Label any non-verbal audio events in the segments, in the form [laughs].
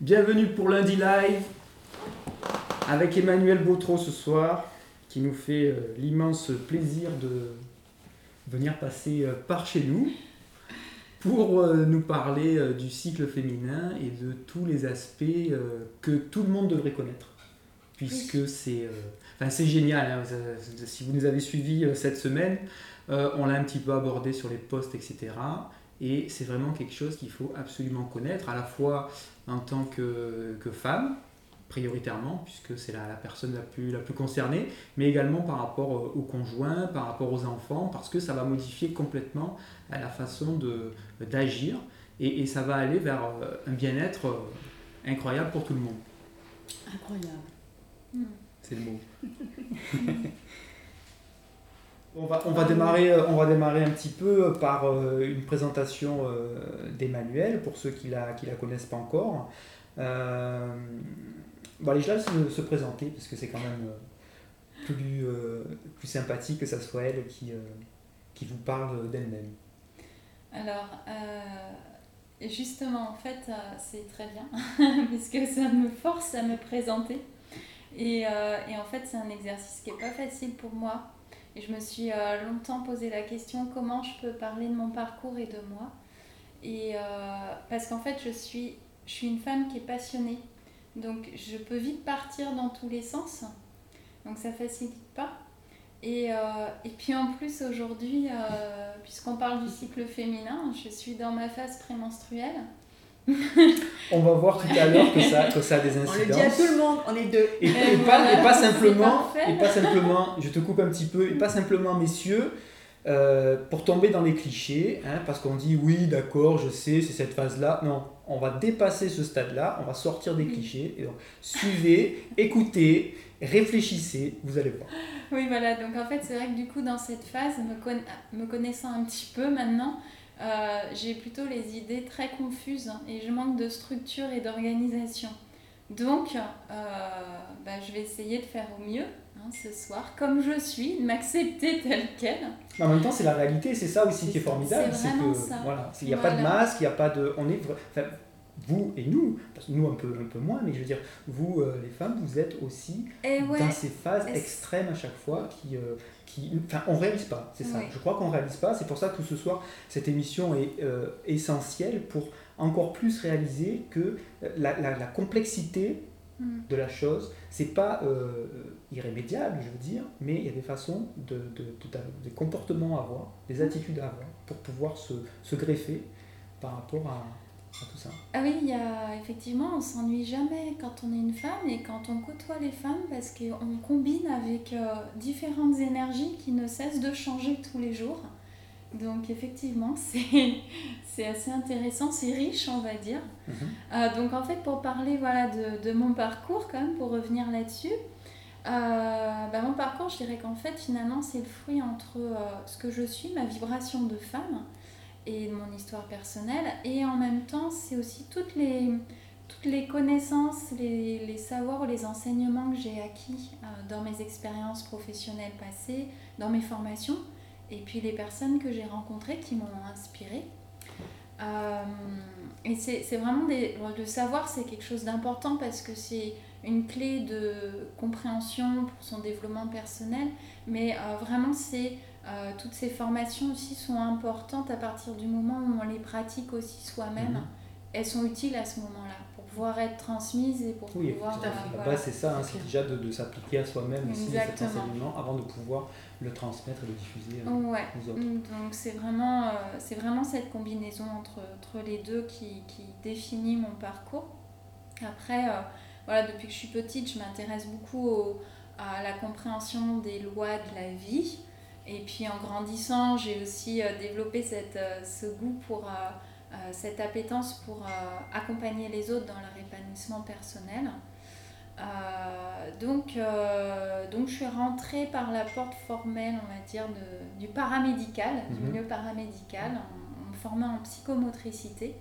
Bienvenue pour lundi live avec Emmanuel Bautreau ce soir qui nous fait euh, l'immense plaisir de venir passer euh, par chez nous pour euh, nous parler du cycle féminin et de tous les aspects que tout le monde devrait connaître puisque c'est enfin, c'est génial. Hein. Si vous nous avez suivis cette semaine, on l'a un petit peu abordé sur les posts, etc. Et c'est vraiment quelque chose qu'il faut absolument connaître, à la fois en tant que, que femme, prioritairement, puisque c'est la, la, personne la plus, la plus concernée, mais également par rapport aux conjoints, par rapport aux enfants, parce que ça va modifier complètement la façon d'agir, et, et, ça va aller vers euh, un bien-être euh, incroyable pour tout le monde. Incroyable. C'est le mot. [laughs] On va, on, va démarrer, euh, on va démarrer un petit peu par euh, une présentation euh, d'Emmanuel, pour ceux qui ne la, qui la connaissent pas encore. Bon, allez, je laisse se, se présenter, parce que c'est quand même plus, plus sympathique que ça soit elle qui, qui vous parle d'elle-même. Alors, justement, en fait, c'est très bien, [laughs] puisque ça me force à me présenter. Et, et en fait, c'est un exercice qui n'est pas facile pour moi et je me suis euh, longtemps posé la question comment je peux parler de mon parcours et de moi? Et euh, parce qu'en fait, je suis, je suis une femme qui est passionnée. Donc, je peux vite partir dans tous les sens. Donc, ça facilite pas. Et, euh, et puis en plus, aujourd'hui, puisqu'on parle du cycle féminin, je suis dans ma phase prémenstruelle. [laughs] on va voir tout à l'heure que ça, que ça a des incidences. On le dit à tout le monde, on est deux. Et, pas, et pas, simplement, et pas simplement, je te coupe un petit peu, et pas simplement messieurs, euh, pour tomber dans les clichés, hein, parce qu'on dit oui, d'accord, je sais, c'est cette phase-là. Non, on va dépasser ce stade-là, on va sortir des clichés. Et donc, suivez, écoutez, réfléchissez, vous allez voir. Oui, voilà, donc en fait, c'est vrai que du coup, dans cette phase, me, me connaissant un petit peu maintenant, euh, j'ai plutôt les idées très confuses et je manque de structure et d'organisation. Donc, euh, bah, je vais essayer de faire au mieux hein, ce soir, comme je suis, de m'accepter telle qu'elle. En même temps, c'est la réalité, c'est ça aussi qui est formidable. C'est ça. Voilà, il n'y a pas de masque, il n'y a pas de. On est, enfin, vous et nous, parce que nous un peu, un peu moins, mais je veux dire, vous euh, les femmes, vous êtes aussi dans ces phases extrêmes à chaque fois qui, qui, enfin, on réalise pas, c'est ça. Je crois qu'on réalise pas. C'est pour ça que ce soir, cette émission est euh, essentielle pour encore plus réaliser que euh, la, la, la complexité mm. de la chose, c'est pas euh, irrémédiable, je veux dire, mais il y a des façons, de, de, de, des comportements à avoir, des attitudes à avoir pour pouvoir se, se greffer par rapport à, tout ça. Ah oui, il y a, effectivement, on s'ennuie jamais quand on est une femme et quand on côtoie les femmes parce qu'on combine avec euh, différentes énergies qui ne cessent de changer tous les jours. Donc effectivement, [laughs] c'est assez intéressant, c'est riche, on va dire. Mm -hmm. euh, donc en fait, pour parler voilà, de, de, mon parcours, quand même, pour revenir là-dessus, euh, bah, mon parcours, je dirais qu'en fait, finalement, c'est le fruit entre ce que je suis, ma vibration de femme, et de mon histoire personnelle. Et en même temps, c'est aussi toutes les, toutes les connaissances, les, les savoirs, les enseignements que j'ai acquis euh, dans mes expériences professionnelles passées, dans mes formations, et puis les personnes que j'ai rencontrées qui m'ont inspirée. Euh, et c'est vraiment des, le savoir, c'est quelque chose d'important parce que c'est une clé de compréhension pour son développement personnel, mais euh, vraiment c'est euh, toutes ces formations aussi sont importantes à partir du moment où on les pratique aussi soi-même. Mmh. Elles sont utiles à ce moment-là pour pouvoir être transmises et pour oui, pouvoir. Oui, euh, la base, c'est ça, hein, c'est déjà de, de s'appliquer à soi-même aussi cet enseignement avant de pouvoir le transmettre et le diffuser euh, ouais. aux autres. Donc c'est vraiment, euh, c'est vraiment cette combinaison entre, entre les deux qui, qui définit mon parcours. Après, euh, voilà, depuis que je suis petite, je m'intéresse beaucoup au, à la compréhension des lois de la vie. Et puis en grandissant, j'ai aussi euh, développé cette, euh, ce goût pour euh, cette appétence pour accompagner les autres dans leur épanouissement personnel. donc, donc je suis rentrée par la porte formelle, on va dire, de, du paramédical, mmh. du milieu paramédical, en, en me formant en psychomotricité.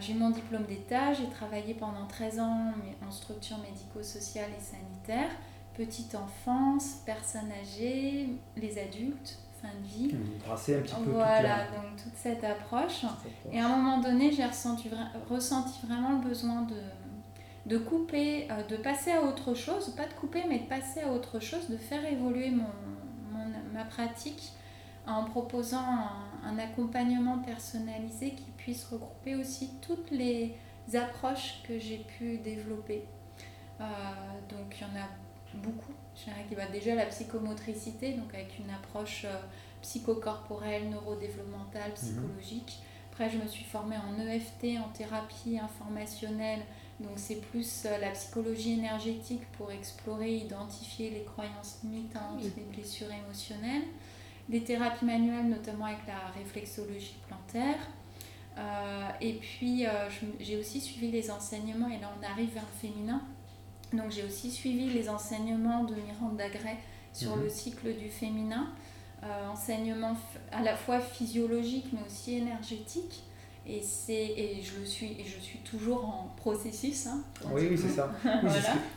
j'ai eu mon diplôme d'État, j'ai travaillé pendant 13 ans en structure médico-sociale et sanitaire petite enfance, personnes âgées, les adultes, fin de vie. Tracer un petit peu Voilà, donc toute cette approche. Et à un moment donné, j'ai ressenti, ressenti vraiment le besoin de, de couper, euh, de passer à autre chose, pas de couper, mais de passer à autre chose, de faire évoluer mon, ma pratique en proposant un, accompagnement personnalisé qui puisse regrouper aussi toutes les approches que j'ai pu développer. Euh, donc il y en a beaucoup. Je dirais qu'il va déjà la psychomotricité, donc avec une approche euh, psychocorporelle, neurodéveloppementale, mhm. psychologique. Après, je me suis formée en EFT, en thérapie informationnelle. Donc, c'est plus euh, la psychologie énergétique pour explorer, identifier les croyances limitantes, les blessures émotionnelles. Des thérapies manuelles, notamment avec la réflexologie plantaire. Euh, et puis, j'ai aussi suivi les enseignements, et là, on arrive vers le féminin donc j'ai aussi suivi les enseignements de Miranda Gray sur mhm. le cycle du féminin, euh, enseignement à la fois physiologique mais aussi énergétique. Et, et, je, le suis, et je suis toujours en processus. Hein, oui, [laughs] oui, c'est ça.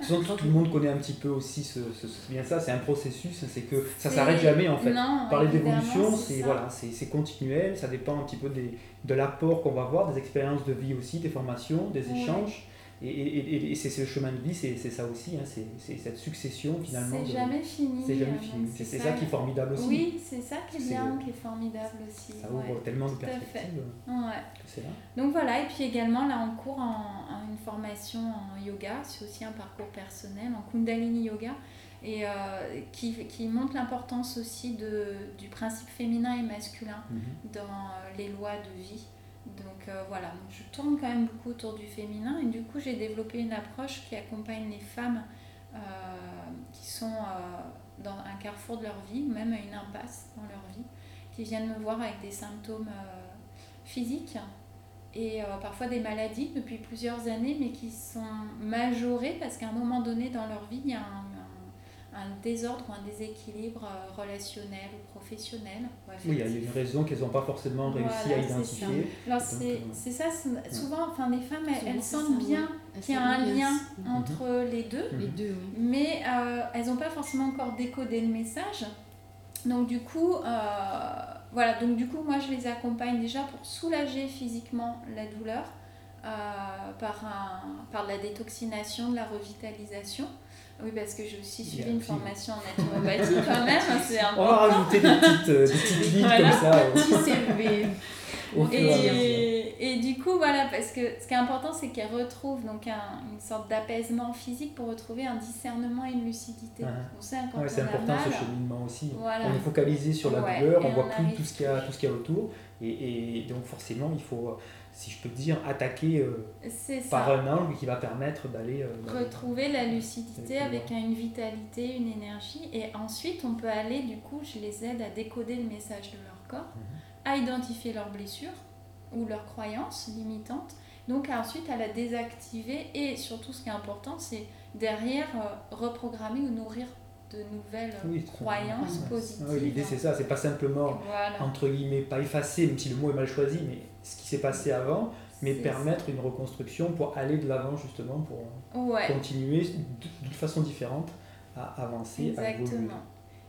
tout le monde connaît un petit peu aussi ce, ce, bien ça, c'est un processus, c'est que ça s'arrête jamais en fait. Parler d'évolution, c'est, voilà, c'est, continuel, ça dépend un petit peu des, de l'apport qu'on va avoir, des expériences de vie aussi, des formations, des échanges. Et, et, et c'est ce chemin de vie, c'est ça aussi, hein, c'est cette succession finalement. C'est jamais fini. C'est jamais fini. C'est ça, qui est formidable aussi. Oui, c'est ça qui est bien, qui est formidable aussi. Ça ouvre tellement de perspectives. Ouais. Donc voilà, et puis également là en cours en, une formation en yoga, c'est aussi un parcours personnel, en Kundalini Yoga, et euh, qui, qui, montre l'importance aussi de, du principe féminin et masculin mhm. dans euh, les lois de vie. Donc euh, voilà, je tourne quand même beaucoup autour du féminin et du coup j'ai développé une approche qui accompagne les femmes euh, qui sont euh, dans un carrefour de leur vie, même à une impasse dans leur vie, qui viennent me voir avec des symptômes physiques et parfois des maladies depuis plusieurs années mais qui sont majorées parce qu'à un moment donné dans leur vie il y a un un désordre ou un déséquilibre euh, relationnel ou professionnel. oui, il y a une raison qu'elles n'ont pas forcément réussi à identifier. Euh, c'est ça, souvent, enfin, les femmes, elles, sentent bien qu'il y a un lien mhm. entre les deux, les deux mais euh, elles n'ont pas forcément encore décodé le message. Donc du coup, voilà, donc du coup, moi je les accompagne déjà pour soulager physiquement la douleur par, un, par la détoxination, de la revitalisation. Oui, parce que j'ai aussi suivi une formation en [laughs] naturopathie quand même, hein, c'est important. On va rajouter des petites, euh, des petites comme ça. [laughs] et, et, du coup, voilà, parce que ce qui est important, c'est qu'elle retrouve donc un, une sorte d'apaisement physique pour retrouver un discernement et une lucidité. c'est important ce cheminement aussi. On est focalisé sur la douleur, on voit plus tout ce qu'il y a, tout ce qu'il y a autour. Et, et, donc forcément, il faut si je peux dire, attaquer euh, par un angle qui va permettre d'aller... Euh, Retrouver la lucidité avec une vitalité, une énergie. Et ensuite, on peut aller, du coup, je les aide à décoder le message de leur corps, mhm. à identifier leurs blessures ou leurs croyances limitantes. Donc ensuite, à la désactiver. Et surtout, ce qui est important, c'est derrière euh, reprogrammer ou nourrir de nouvelles croyances positives. Oui, L'idée, c'est ça. C'est pas simplement, entre guillemets, pas effacer, même si le mot est mal choisi, mais ce qui s'est passé avant, mais permettre une reconstruction pour aller de l'avant justement, pour continuer de, façon différente à avancer, Exactement. à évoluer.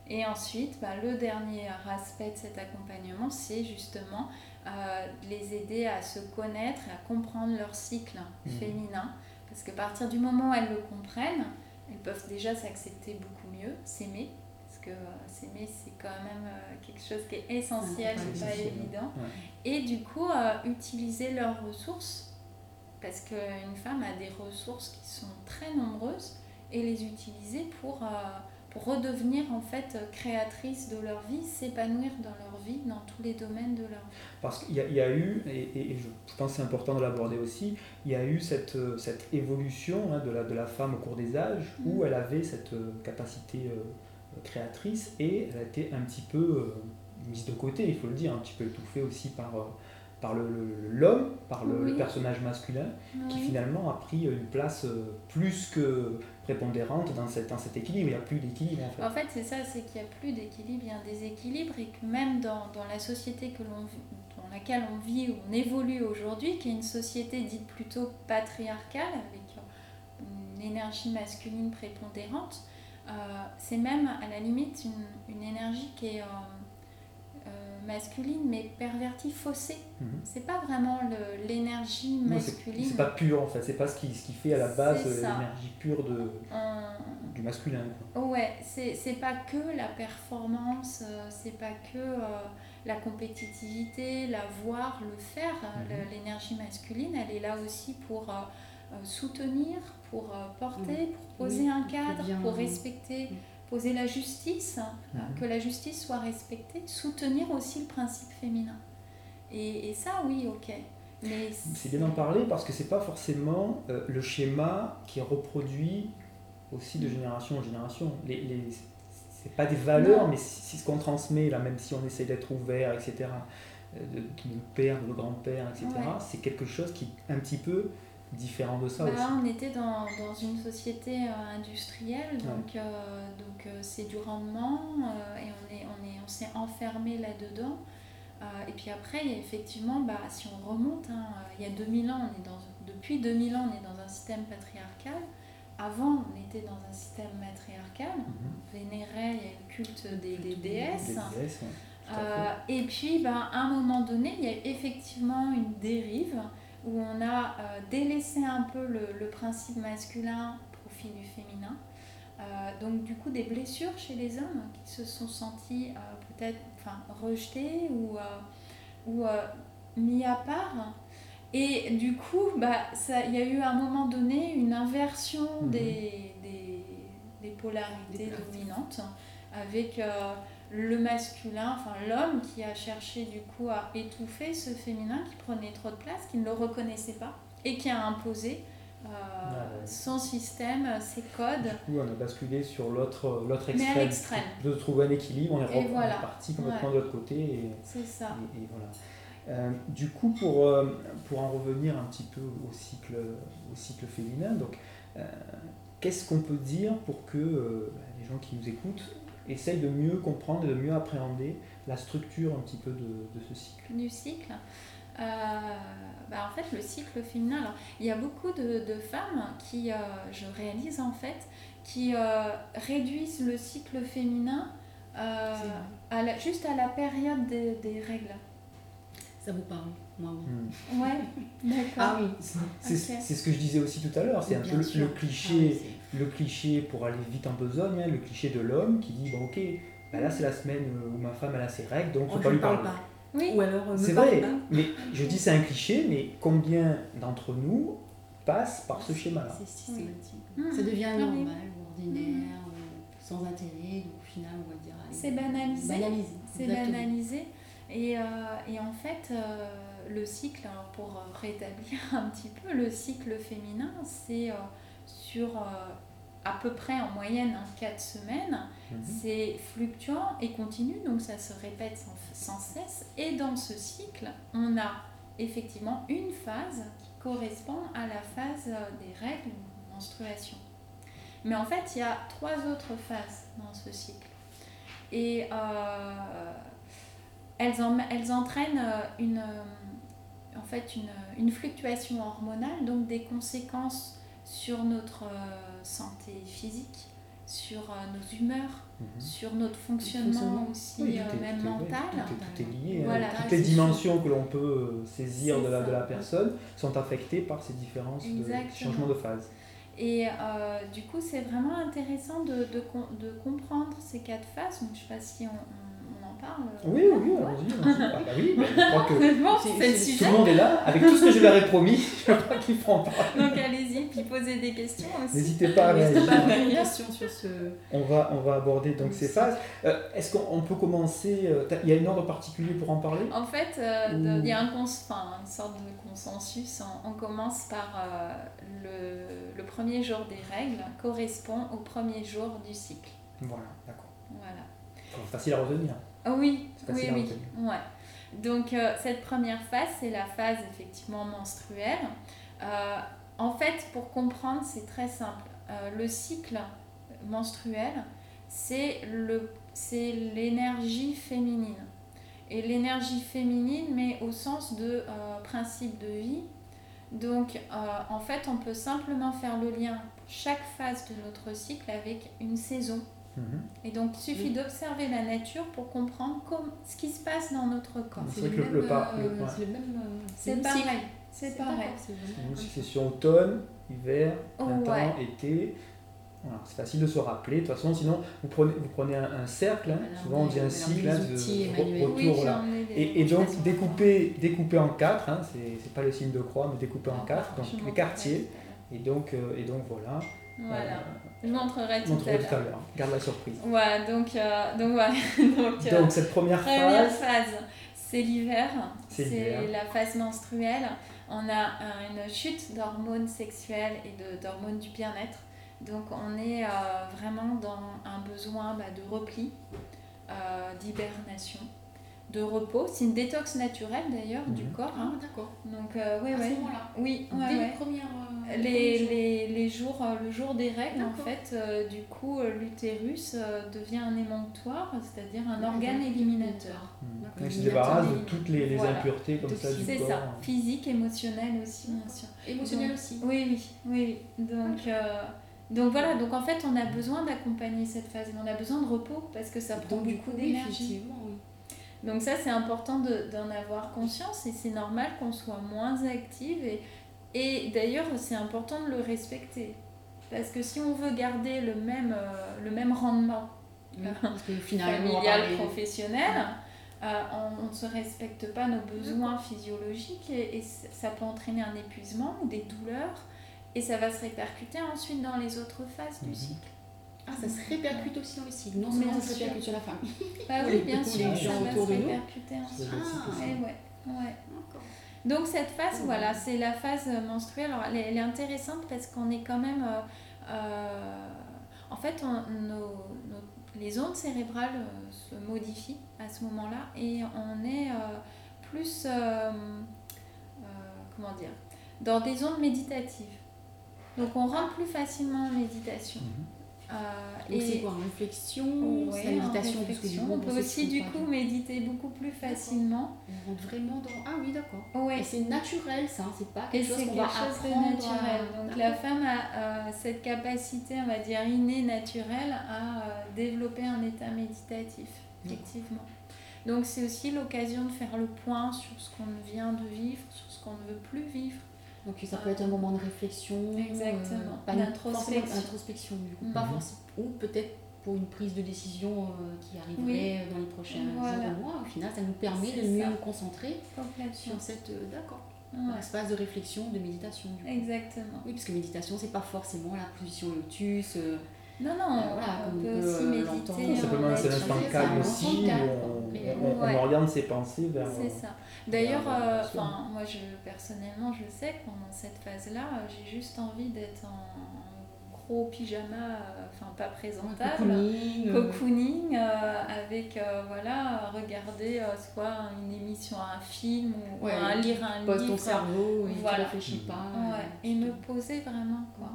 Et ensuite, bah, le dernier aspect de cet accompagnement, c'est justement euh, les aider à se connaître et à comprendre leur cycle mmh. féminin. Parce qu'à partir du moment où elles le comprennent, elles peuvent déjà s'accepter beaucoup mieux, s'aimer, que euh, s'aimer, c'est quand même euh, quelque chose qui est essentiel, c'est pas évident. Et du coup, euh, utiliser leurs ressources, parce qu'une femme a des ressources qui sont très nombreuses, et les utiliser pour, pour redevenir en fait créatrice de leur vie, s'épanouir dans leur vie, dans tous les domaines de leur vie. Parce qu'il y, y, a eu, et, et, je pense que c'est important de l'aborder aussi, il y a eu cette, cette évolution hein, de, la, de la femme au cours des âges, où mm. elle avait cette capacité créatrice et elle a été un petit peu euh, mise de côté, il faut le dire, un petit peu étouffée aussi par, euh, par l'homme, le, par le, personnage masculin, qui finalement a pris une place euh, plus que prépondérante dans, cette, dans cet équilibre. Il n'y a plus d'équilibre en fait. En fait, c'est ça, c'est qu'il n'y a plus d'équilibre, il y a un déséquilibre et que même dans, dans la société que l'on dans laquelle on vit, où on évolue aujourd'hui, qui est une société dite plutôt patriarcale, avec une énergie masculine prépondérante, c'est même à la limite une, une énergie qui est, euh, masculine, mais pervertie, faussée. Mhm. C'est pas vraiment l'énergie masculine. C'est pas pur en fait, c'est pas ce qui, ce qui fait à la base euh, l'énergie pure de, On- du masculin. quoi. Ouais, c'est pas que la performance, euh, c'est pas que euh, la compétitivité, la voir, le faire. Mhm. L'énergie masculine, elle est là aussi pour euh, euh, soutenir, pour euh, porter, pour poser Oui, un cadre, bien- pour respecter, poser la justice, Mhm. que la justice soit respectée, soutenir aussi le principe féminin. Et, et ça, oui, ok. Mais C'est bien d'en parler parce que c'est pas forcément euh, le schéma qui est reproduit aussi de génération en génération. Les, les, c'est pas des valeurs, Non. mais si, si ce qu'on transmet, là, même si on essaye d'être ouvert, etc., euh, de, de nos pères, de nos grands-pères, etc., Ouais. c'est quelque chose qui un petit peu différent de ça Bah, aussi. on était dans, dans une société euh, industrielle, donc euh, donc euh, c'est du rendement et on est on est on s'est enfermé là-dedans. Et puis après, il y a effectivement, bah, si on remonte, hein, il y a 2000 ans, on est dans, depuis 2000 ans, on est dans un système patriarcal. Avant, on était dans un système matriarcal. Mhm. On vénérait, il y a le culte des, des déesses. Des déesses, ouais. Tout à et puis, ben, à un moment donné, il y a effectivement une dérive où on a euh, délaissé un peu le, le principe masculin au profit du féminin. Euh, donc, du coup, des blessures chez les hommes qui se sont sentis euh, peut-être enfin, rejetés ou, ou mis à part. Et du coup, bah, ça- il y a eu à un moment donné une inversion Mhm. des, des, des polarités Des polarités. dominantes avec euh, le masculin, enfin l'homme qui a cherché du coup à étouffer ce féminin qui prenait trop de place, qui ne le reconnaissait pas et qui a imposé euh, ouais. son système, ses codes. Du coup, on a basculé sur l'autre l'autre Mais à extrême. l'extrême. De trouver un équilibre, on est, re- on voilà. est parti complètement Ouais. de l'autre côté. Et, C'est ça. Et, et voilà. Euh, du coup, pour, euh, pour en revenir un petit peu au cycle, au cycle féminin, donc, euh, qu'est-ce qu'on peut dire pour que euh, bah, les gens qui nous écoutent essayent de mieux comprendre et de mieux appréhender la structure un petit peu de, de ce cycle du cycle. Euh, bah, en fait, le cycle féminin, alors, il y a beaucoup de, de femmes qui, euh, je réalise en fait, qui euh, réduisent le cycle féminin euh, à la- juste à la période des, des règles. Ça vous parle Moi, oui. Hmm. Ouais, [laughs] d'accord. Ah oui. C'est Ok. c'est ce que je disais aussi tout à l'heure, c'est un peu le, Ah oui, cliché, le cliché pour aller vite en besogne, hein, le cliché de l'homme qui dit bon ok, bah là c'est la semaine où ma femme elle a ses règles, donc faut Oh, pas lui ne parle parler. pas. Oui, Ou alors, ne C'est vrai, pas. mais je dis c'est un cliché, mais combien d'entre nous passent par ce schéma-là? C'est systématique. Mhm. Ça devient normal ordinaire, ou sans intérêt, donc au final, on va dire. C'est banalisé. Banalisé. c'est banalisé. Et, euh, et en fait, euh, le cycle, alors pour euh, rétablir [laughs] un petit peu, le cycle féminin, c'est euh, sur euh, à peu près en moyenne 4 semaines. Mhm. C'est fluctuant et continu, donc ça se répète sans, sans cesse. Et dans ce cycle, on a effectivement une phase qui correspond à la phase des règles menstruation. Mais en fait, il y a trois autres phases dans ce cycle. Et euh, elles, en- elles entraînent euh, une, en fait une, une fluctuation hormonale, donc des conséquences sur notre euh, santé physique, sur euh, nos humeurs, Mhm. sur notre fonctionnement aussi, Oui, euh, tout est- même tout est- oui, mental. Tout est, tout est lié. hein. Voilà. Toutes les dimensions que l'on peut saisir de la, de la personne sont affectées par ces différences de Exactement. changement de phase. Et euh, du coup, c'est vraiment intéressant de, de, com- de comprendre ces quatre phases. Donc, je ne sais pas si on, parle. Oui, oui, oui, allons-y. Ah bah oui, bah, je crois que C'est- le tout le monde est là. Avec tout ce que je leur ai promis, [laughs] je crois qu'il faut en parler. Donc, allez-y, puis posez des questions aussi. N'hésitez pas à réagir. pas à faire une question sur ce. On va, on va aborder donc ces phases. Euh, Est-ce qu'on on peut commencer euh, Il y a une ordre particulier pour en parler? En fait, euh, Ou- il y a un cons- enfin, une sorte de consensus. On, on commence par euh, le, le premier jour des règles correspond au premier jour du cycle. Voilà, d'accord. Voilà. Facile à retenir. Ah oui, oui, oui. Ouais. Donc euh, cette première phase, c'est la phase effectivement menstruelle. Euh, en fait, pour comprendre, c'est très simple. Euh, le cycle menstruel, c'est l'énergie féminine. Et l'énergie féminine, mais au sens de principe de vie. Donc, en fait, on peut simplement faire le lien pour chaque phase de notre cycle avec une saison Mhm. Et donc, il suffit Oui. d'observer la nature pour comprendre comme, ce qui se passe dans notre corps. C'est le, même, le euh, le- ouais. c'est le même. euh, C'est le même pareil. C'est pareil. c'est succession automne, hiver, printemps, Ouais. été. Voilà, c'est facile de se rappeler. De toute façon, sinon, vous prenez, vous prenez un, un cercle, hein. Voilà, souvent on dit un cycle, hein, de retour. Oui, des Et, et donc découper, découper en quatre, hein, c'est c'est pas le signe de croix, mais découper en quatre, donc les quartiers. Et donc, euh, et donc voilà. Voilà, Euh, je montrerai tout montrerai à tout à l'heure. Garde la surprise. Voilà, donc, euh, donc [laughs] donc, euh, Donc cette première Première phase, phase, c'est l'hiver, C'est la phase menstruelle. On a une chute d'hormones sexuelles et de- d'hormones du bien-être. Donc on est euh, vraiment dans un besoin bah, de repli, euh, d'hibernation, de repos. C'est une détox naturelle d'ailleurs du Mhm. corps. Ah, hein. d'accord. Donc euh, oui, À ce oui. moment-là. Oui, ouais, Dès ouais. les premières. euh, Les, les, les jours, euh, le jour des règles, en fait, euh, du coup, euh, l'utérus euh, devient un émonctoire, c'est-à-dire un organe éliminateur. D'accord. donc, il se débarrasse de toutes les, les voilà. impuretés comme ça du C'est corps. ça, physique, émotionnel aussi, bien sûr. Émotionnel Donc, aussi. Oui, oui, oui. Donc, donc voilà, donc en fait, on a besoin d'accompagner cette phase, on a besoin de repos parce que ça prend Donc, du beaucoup coup, oui, d'énergie. effectivement, oui. Donc ça, c'est important de- d'en avoir conscience et c'est normal qu'on soit moins active. Et, et d'ailleurs, c'est important de le respecter. Parce que si on veut garder le même, euh, le même rendement Oui, va familial, professionnel, euh, on ne se respecte pas nos besoins physiologiques et, ça peut entraîner un épuisement ou des douleurs. Et ça va se répercuter ensuite dans les autres phases du Mhm. cycle. Ah, ça se répercute aussi dans le cycle. Non Bien seulement ça se répercute sur la femme. Bah oui, les- [laughs] bien sûr, les ça va se répercuter ensuite. Ah. Eh ouais, ouais. Donc cette phase, voilà, c'est la phase menstruelle. Alors, elle, est, elle est intéressante parce qu'on est quand même... euh, euh, en fait, on- nos- nos- les ondes cérébrales euh, se modifient à ce moment-là et on est euh, plus... euh, euh, comment dire Dans des ondes méditatives. Donc on rentre plus facilement en méditation. Mhm. Donc c'est et- quoi Réflexion Ouais, C'est la méditation réflexion. On peut aussi du coup méditer beaucoup plus facilement. On rentre vraiment dans. Ah oui, d'accord. Ouais. Et c'est naturel ça, c'est pas Et quelque chose c'est qu'on va chose apprendre. naturel. à- Donc la femme a euh, cette capacité, on va dire innée, naturelle, à euh, développer un état méditatif, effectivement. Donc c'est aussi l'occasion de faire le point sur ce qu'on vient de vivre, sur ce qu'on ne veut plus vivre. Donc ça peut être un moment de réflexion. Exactement. euh, pas D'introspection. du coup. Mhm. Pas forcément. Ou peut-être pour une prise de décision euh, qui arriverait dans les prochains Voilà. jours ou mois. Au final, ça nous permet de mieux ça. nous concentrer sur cette. euh, D'accord. Ouais. Espace de réflexion, de méditation. Du coup. Exactement. Oui, parce que méditation, c'est pas forcément la position lotus. euh, Non, non, Euh, voilà, on peut on peut, aussi euh, méditer. Simplement, c'est l'instant calme aussi, calme, on, on- on Ouais. oriente ses pensées vers. C'est ça. D'ailleurs, euh, enfin, moi, je, personnellement, je sais que pendant cette phase-là, euh, j'ai juste envie d'être en gros pyjama, euh, enfin pas présentable, cocooning, euh, cocooning, euh, avec, euh, voilà, regarder euh, soit une émission, un film, ou Ouais, un, lire un pose livre. ton cerveau et Voilà. tu réfléchis pas. Ouais, euh, et me poser vraiment, quoi.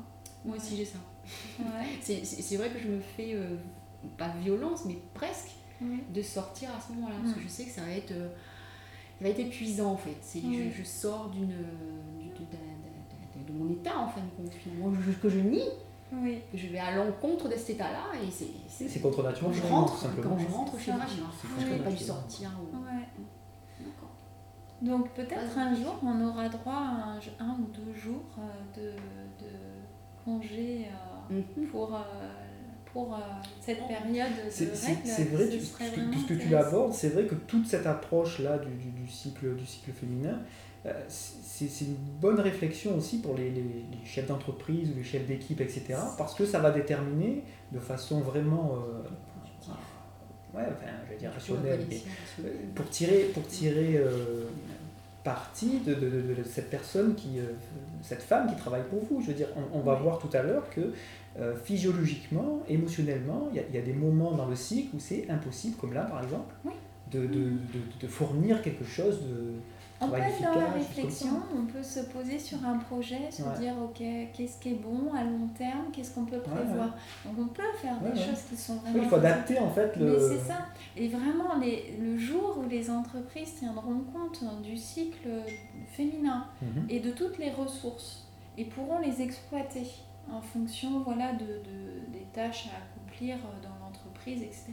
Moi aussi j'ai ça. Ouais. C'est- vrai que je me fais, euh, pas violence, mais presque, de sortir à ce moment-là. Parce que Mm. je sais que ça va être, euh, ça va être épuisant en fait. Je, je sors d'une, du- de, de- de- de- de mon état en fin de compte, finalement, que je- que je nie, Oui. que je vais à l'encontre de cet état-là. Et c'est. Contre nature, Quand je rentre, simplement. quand je rentre chez moi, je dis, ah, je n'aurais pas dû sortir. ou- Ouais. D'accord. Donc peut-être un jour on aura droit à un, un ou deux jours euh, de, de congé euh, Mhm. pour, euh, pour euh, cette période de C'est c'est- règles. c'est vrai, ce tu- puisque, puisque tu l'abordes, c'est vrai que toute cette approche-là du, du- du cycle, du cycle féminin, euh, c'est c'est une bonne réflexion aussi pour les, les- les chefs d'entreprise ou les chefs d'équipe, etc. Parce que ça va déterminer de façon vraiment, ouais, enfin, je vais dire rationnelle, mais pour tirer, pour tirer euh, parti de, de- de- de cette personne, qui, euh, cette femme qui travaille pour vous. Je veux dire, on, on va Oui. voir tout à l'heure que euh, physiologiquement, émotionnellement, il y, a- il y a des moments dans le cycle où c'est impossible, comme là par exemple, Oui. de, de- de- de fournir quelque chose de On peut être dans la réflexion, on peut se poser sur un projet, se Ouais. dire ok, qu'est-ce qui est bon à long terme, qu'est-ce qu'on peut Ouais, prévoir. Donc on peut faire des choses qui sont Oui, vraiment. il faut adapter en fait le. Mais c'est ça. Et vraiment, les, le jour où les entreprises tiendront compte du cycle féminin Mhm. et de toutes les ressources et pourront les exploiter en fonction voilà, de, de- des tâches à accomplir dans l'entreprise, etc.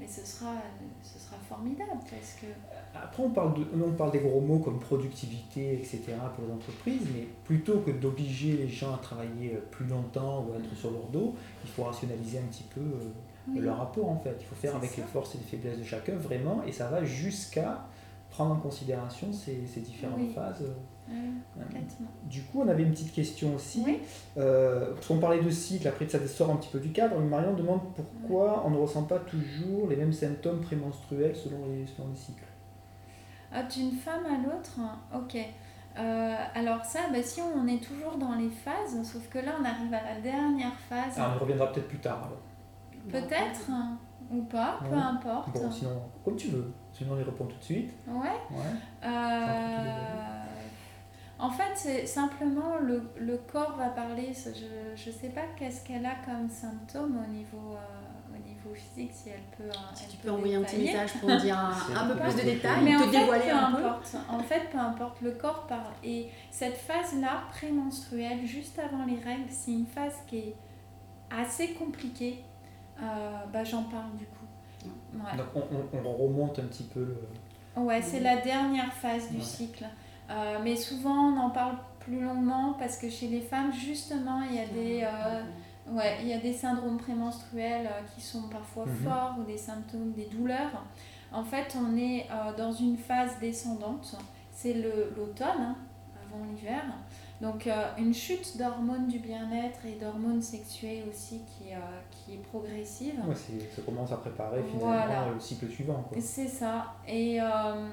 Mais ce sera, ce sera formidable parce que. Après, on parle, de, on parle des gros mots comme productivité, etc. pour les entreprises, mais plutôt que d'obliger les gens à travailler euh, plus longtemps ou à être sur leur dos, il faut rationaliser un petit peu euh, Oui. leur rapport en fait. Il faut faire avec ça. les forces et les faiblesses de chacun vraiment, et ça va jusqu'à prendre en considération ces, ces différentes Oui. phases. Euh, complètement. Du coup, on avait une petite question aussi. Oui. Euh, parce qu'on parlait de cycle, après ça sort un petit peu du cadre. mais Marion demande pourquoi on ne ressent pas toujours les mêmes symptômes prémenstruels selon les, selon les cycles. Ah, d'une femme à l'autre, ok. Euh, alors ça, bah, si on est toujours dans les phases, sauf que là on arrive à la dernière phase, Ah, on reviendra peut-être plus tard. alors. peut-être hein, ou pas, peu Ouais. importe. Bon, sinon, comme tu veux. Sinon, on y répond tout de suite. Ouais. Ouais. Euh, en fait, c'est simplement le, le corps va parler. Je ne sais pas qu'est-ce qu'elle a comme symptôme au niveau, euh, au niveau physique, si elle peut. euh, Si elle tu peut peux envoyer un petit message pour me dire un, un peu plus de détails, Mais en te fait, dévoiler peu un peu. importe. En fait, peu importe, le corps parle. Et cette phase-là, prémenstruelle, juste avant les règles, c'est une phase qui est assez compliquée. Euh, bah, J'en parle du coup. Ouais. Donc, on, on- on remonte un petit peu le. Ouais, c'est la dernière phase du Ouais. cycle. Euh, mais souvent, on en parle plus longuement parce que chez les femmes, justement, il y a des, euh, ouais, il y a des syndromes prémenstruels euh, qui sont parfois Mhm. forts ou des symptômes, des douleurs. En fait, on est euh, dans une phase descendante. C'est le- l'automne, hein, avant l'hiver. Donc, euh, une chute d'hormones du bien-être et d'hormones sexuées aussi qui, euh, qui est progressive. Ouais, c'est- ça commence à préparer finalement Voilà. le cycle suivant. C'est ça. Et, euh,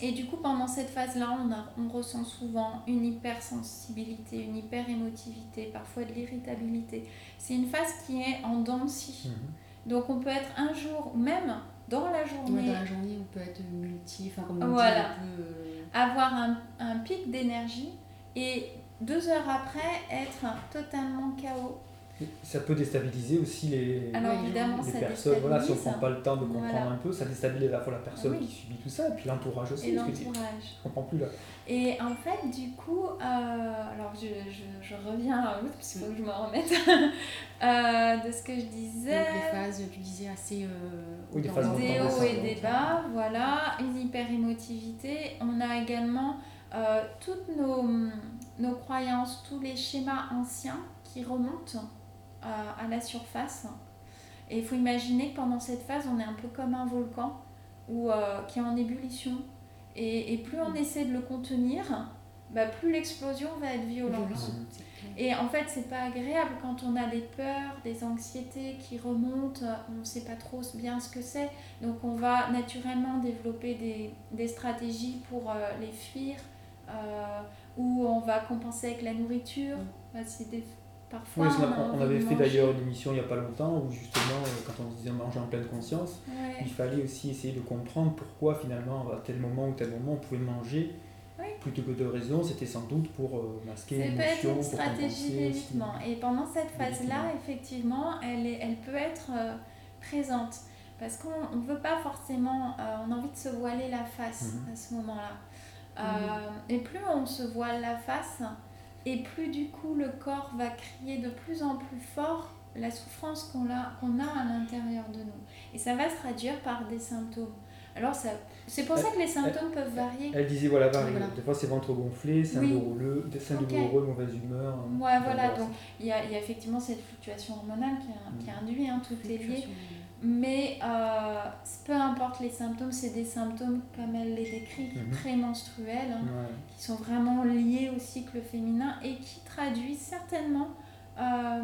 et du coup, pendant cette phase-là, on, a- on ressent souvent une hypersensibilité, une hyperémotivité, parfois de l'irritabilité. C'est une phase qui est en dents de scie. Mhm. Donc, on peut être un jour, ou même dans la Ouais, journée, dans la journée, on peut être multi, enfin comme on Voilà. dit, un peu. avoir un, un pic d'énergie et deux heures après être totalement KO. Ça peut déstabiliser aussi les, Alors Ouais, évidemment, les ça personnes. Voilà, si on ne prend pas le temps de comprendre Voilà. un peu, ça déstabilise à la fois la personne oui. qui subit tout ça et puis l'entourage aussi. Et l'entourage. ne comprends plus là. Et en fait, du coup, euh, alors je, je, je reviens à l'autre parce qu'il faut que je me remette [laughs] euh, de ce que je disais. Donc les phases, tu disais assez. euh, Oui, des phases Des hauts et des bas, voilà, une hyperémotivité. On a également euh, toutes nos, nos croyances, tous les schémas anciens qui remontent euh, à la surface. Et il faut imaginer que pendant cette phase, on est un peu comme un volcan ou euh, qui est en ébullition. Et, et plus on essaie de le contenir, bah, plus l'explosion va être violente. clair. Et en fait, c'est pas agréable quand on a des peurs, des anxiétés qui remontent, on ne sait pas trop bien ce que c'est. Donc, on va naturellement développer des, des stratégies pour euh, les fuir, euh, ou on va compenser avec la nourriture. Bah, c'est des- Parfois, Oui, ça, on, avait fait d'ailleurs une émission il n'y a pas longtemps où justement, euh, quand on se disait manger en pleine conscience, Ouais. il fallait aussi essayer de comprendre pourquoi finalement à tel moment ou tel moment on pouvait manger Oui. plutôt que de raison. C'était sans doute pour euh, masquer Ça peut être une stratégie d'évitement. Et pendant cette phase-là, effectivement, elle, est, elle peut être euh, présente. Parce qu'on ne veut pas forcément, euh, on a envie de se voiler la face Mhm. à ce moment-là. Euh, Et plus on se voile la face, et plus du coup le corps va crier de plus en plus fort la souffrance qu'on a, qu'on a à l'intérieur de nous. Et ça va se traduire par des symptômes. Alors ça, c'est pour ça que les symptômes peuvent varier. Elle disait voilà, varie. Voilà. des fois c'est ventre gonflé, sein Oui. douloureux, des seins Ok. douloureux, mauvaise humeur. hein. Ouais, voilà, donc il y a, il y a effectivement cette fluctuation hormonale qui, a- qui induit, hein, tout est lié. Mais euh, peu importe les symptômes, c'est des symptômes, comme elle les décrit, Mhm. prémenstruels, hein, Ouais. qui sont vraiment liés au cycle féminin et qui traduisent certainement euh,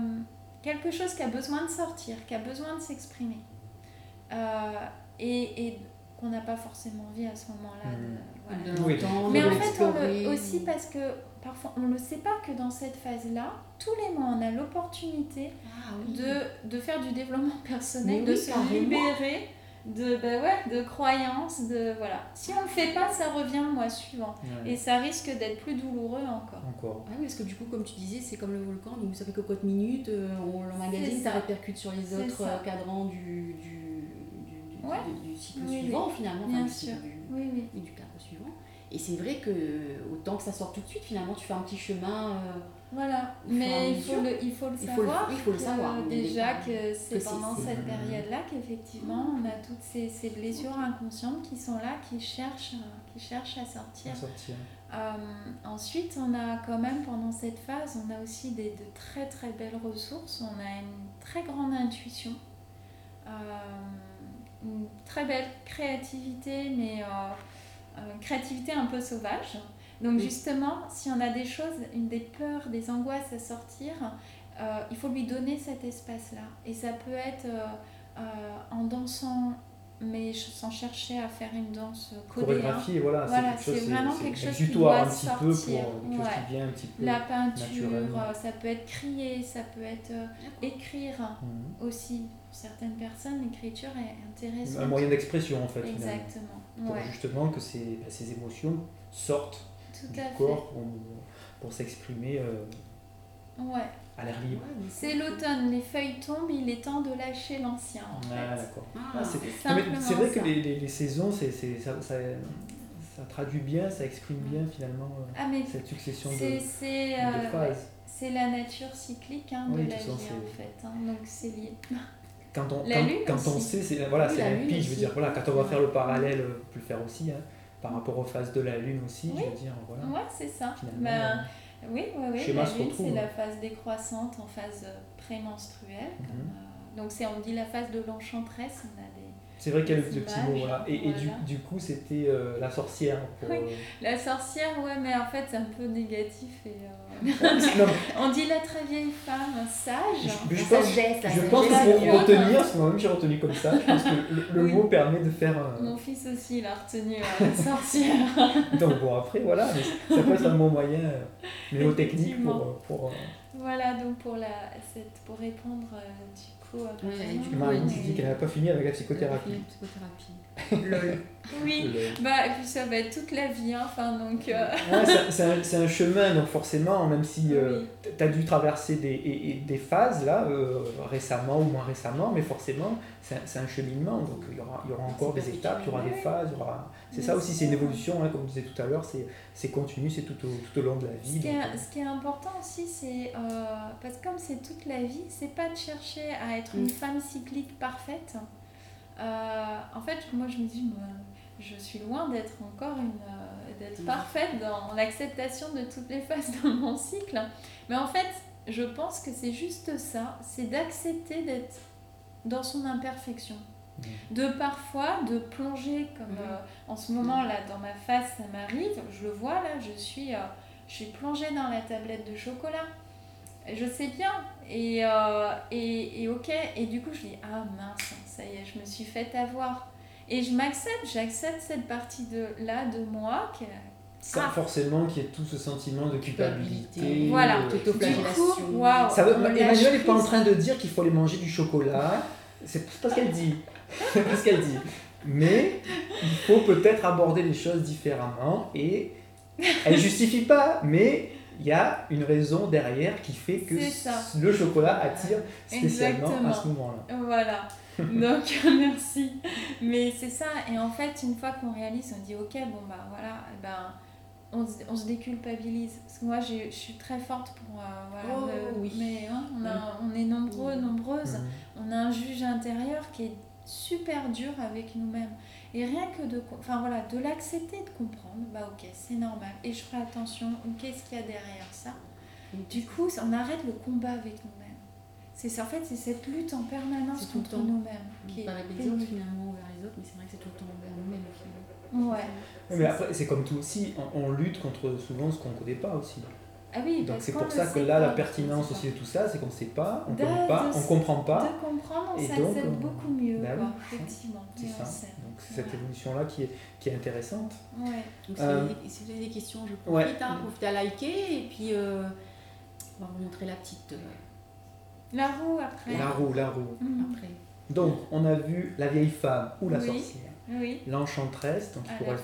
quelque chose qui a besoin de sortir, qui a besoin de s'exprimer. Euh, et et qu'on n'a pas forcément envie à ce moment-là. de- Mhm. voilà. De Oui. Mais en fait, on le, aussi parce que parfois on ne le sait pas que dans cette phase-là, tous les mois, on a l'opportunité Ah oui. de, de faire du développement personnel, Mais de oui, se carrément. libérer de, bah ouais, de croyances, de voilà. Si on ne le fait pas, ça revient le mois suivant. Ouais. Et ça risque d'être plus douloureux encore. Encore. Ah oui, parce que du coup, comme tu disais, c'est comme le volcan, donc ça fait cocotte minute, euh, on l'emmagasine, ça ça. répercute sur les autres ça. euh, cadrans du, du, du, du- Ouais. du- du cycle Oui, suivant, finalement, Bien cycle sûr. du- Oui, oui. et du cadre suivant. Et c'est vrai que autant que ça sort tout de suite, finalement, tu fais un petit chemin euh, Voilà, mais il faut le, il faut le Il faut le- savoir. il faut le savoir, euh, déjà que c'est pendant cette période-là qu'effectivement on a toutes ces, ces blessures inconscientes qui sont là, qui cherchent, euh, qui cherchent à sortir. à sortir. Euh, ensuite, on a quand même pendant cette phase, on a aussi des, de très très belles ressources. On a une très grande intuition, euh, une très belle créativité, mais euh, euh, créativité un peu sauvage. Donc justement, si on a des choses, une des peurs, des angoisses à sortir, euh, il faut lui donner cet espace-là. Et ça peut être euh, euh, en dansant, mais sans chercher à faire une danse codée. Chorégraphie, voilà, Voilà, c'est vraiment quelque chose qui doit un petit peu pour sortir, quelque chose ouais. qui vient un petit peu. La peinture, ça peut être crier, ça peut être écrire Mhm. aussi. Pour certaines personnes, l'écriture est intéressante. Un moyen d'expression en fait. finalement. Pour Ouais, justement que ces, bah, ces émotions sortent tout du corps pour, pour s'exprimer euh, Ouais. à l'air libre. Ouais, mais C'est l'automne, les feuilles tombent, il est temps de lâcher l'ancien en Ah, d'accord. Ah, Ah, c'est- vrai que les, les- les saisons, c'est, c'est- ça, ça, ça traduit bien, ça exprime bien finalement euh, Ah mais cette succession de, de euh, phases. c'est la nature cyclique hein, Oui, de la vie en fait. hein. Donc c'est lié. Quand on, quand, on sait, c'est, voilà, Oui, c'est je veux dire, voilà, quand on va faire le parallèle, on peut le faire aussi, hein, par rapport aux phases de la lune aussi, Oui. je veux dire, voilà. Ouais, c'est ça. Ben, euh, Oui, oui, oui. La lune, c'est la phase décroissante en phase euh, prémenstruelle. Mhm. comme, euh, donc, c'est, on dit la phase de l'enchanteresse. On a. c'est vrai qu'il y a le, petit mot, voilà. Et, et du, voilà. du coup, c'était euh, la sorcière. Pour, Oui. euh, La sorcière, ouais, mais en fait, c'est un peu négatif. Et, euh, [laughs] on dit la très vieille femme sage. je, pense, sagesse, je pense que pour retenir, parce que moi-même j'ai retenu comme ça, je pense que le, le Oui. mot permet de faire. Mon fils aussi, il a retenu euh, la sorcière. [laughs] Donc bon, après, voilà, mais ça peut être un bon moyen mnémotechnique pour. pour voilà, donc pour, la, cette, pour répondre coup Ouais, du coup, dit qu'elle n'a pas fini avec la psychothérapie. Psychothérapie. [laughs] Lol. Oui, bah, et puis ça va être toute la vie, hein, enfin, donc... euh, Ouais, c'est- un, c'est un chemin, donc forcément, même si euh, oui. tu as dû traverser des, et- et des phases là, euh, récemment ou moins récemment, mais forcément, c'est un, c'est un cheminement. Donc il y aura, il y aura encore des étapes, il y aura des phases. il y aura- C'est ça aussi, c'est une évolution, hein, comme je disais tout à l'heure, c'est c'est continu, c'est tout au, tout au long de la vie. Ce qui, est, ce qui est important aussi, c'est euh, parce que comme c'est toute la vie, c'est pas de chercher à être une Mm. femme cyclique parfaite. Euh, en fait, moi je me dis, moi, je suis loin d'être encore une, euh, d'être Mm. parfaite dans l'acceptation de toutes les phases de mon cycle. Mais en fait, je pense que c'est juste ça, c'est d'accepter d'être dans son imperfection. Mm. De parfois de plonger comme Mhm. euh, en ce moment là dans ma face ça m'arrive, je le vois là, je suis, euh, je suis plongée dans la tablette de chocolat. Je sais bien et, euh, et, et ok et du coup je dis ah mince ça y est je me suis fait avoir et je m'accepte, j'accepte cette partie de là de moi qui Sans Ah. forcément qu'il y ait tout ce sentiment de culpabilité. Culpabilité. Voilà. euh, du Autoflagellation. coup waouh Ça veut- Emmanuel n'est pas en train de dire qu'il faut aller manger du chocolat. C'est pas ce qu'elle dit. [laughs] C'est pas ce qu'elle dit. Mais il faut peut-être aborder les choses différemment et elle justifie pas, mais il y a une raison derrière qui fait que le chocolat attire spécialement à Exactement. ce moment-là. Voilà. [laughs] Donc, [laughs] merci. Mais c'est ça. Et en fait, une fois qu'on réalise, on dit ok, bon, bah voilà, eh ben, on, se- on se déculpabilise. Parce que moi, je suis très forte pour. euh, voilà, Oh, oui. Mais hein, on, a- on est nombreux, nombreuses. Mhm. On a un juge intérieur qui est super dur avec nous-mêmes. Et rien que de, enfin, voilà, de l'accepter, de comprendre, bah ok, c'est normal. Et je ferai attention, ou qu'est-ce qu'il y a derrière ça Du coup, on arrête le combat avec nous-mêmes. C'est ça, en fait, c'est cette lutte en permanence C'est tout le contre temps. nous-mêmes. Qui est Pas avec les pénible. autres finalement, vers les autres, mais c'est vrai que c'est tout le temps vers nous-mêmes. Ouais. Oui, mais après, c'est comme tout aussi, on, on lutte contre souvent ce qu'on ne connaît pas aussi. Ah oui, Donc c'est pour ça que là, la pertinence aussi de tout ça, c'est qu'on ne sait pas, on ne connaît pas, on ne comprend pas. De comprendre, on Et s'accepte donc, on- beaucoup mieux, Bah quoi, effectivement. C'est ça. sait. Donc c'est cette Voilà. évolution-là qui est, qui est intéressante. Ouais. Donc si, Euh, vous avez- si vous avez des questions, je ouais. profite, hein, profitez à liker et puis euh, on va vous montrer la petite euh, La roue après. La roue, la roue. Mhm. après. Donc on a vu la vieille femme ou la Oui. sorcière, Oui. l'enchanteresse, donc il À la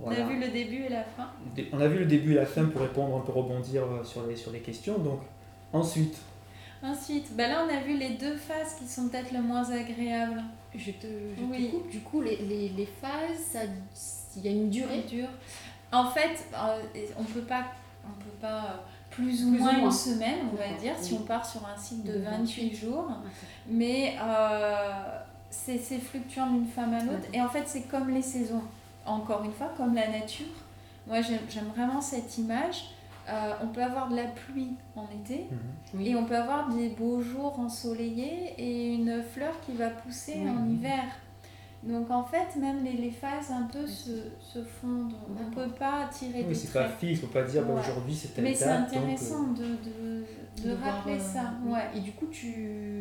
voilà. On a vu le début et la fin. On a vu le début et la fin pour répondre, un peu rebondir euh, sur les, sur les questions. Donc ensuite, Ensuite, bah là on a vu les deux phases qui sont peut-être le moins agréables. Je te, je te Oui. coupe. Du coup, les, les, les phases, ça, il y a une durée. dur. En fait, euh, on peut pas, on peut pas euh, plus ou Plus ou moins une semaine, on va dire, si on part sur un cycle de De 28 jours. Mais euh, c'est c'est fluctuant d'une femme à l'autre. Et en fait, c'est comme les saisons. Encore une fois, comme la nature. Moi, j'aime vraiment cette image. Euh, on peut avoir de la pluie en été. Mhm. Oui. Et on peut avoir des beaux jours ensoleillés et une fleur qui va pousser en hiver. Donc en fait, même les, les phases un peu se, se fondent. On ne peut pas tirer Oui, des c'est pas fixe, faut pas dire bah, Ouais. aujourd'hui c'est telle Mais c'est donc, euh, intéressant de, de, de rappeler euh, ça. Ouais. Et du coup, tu,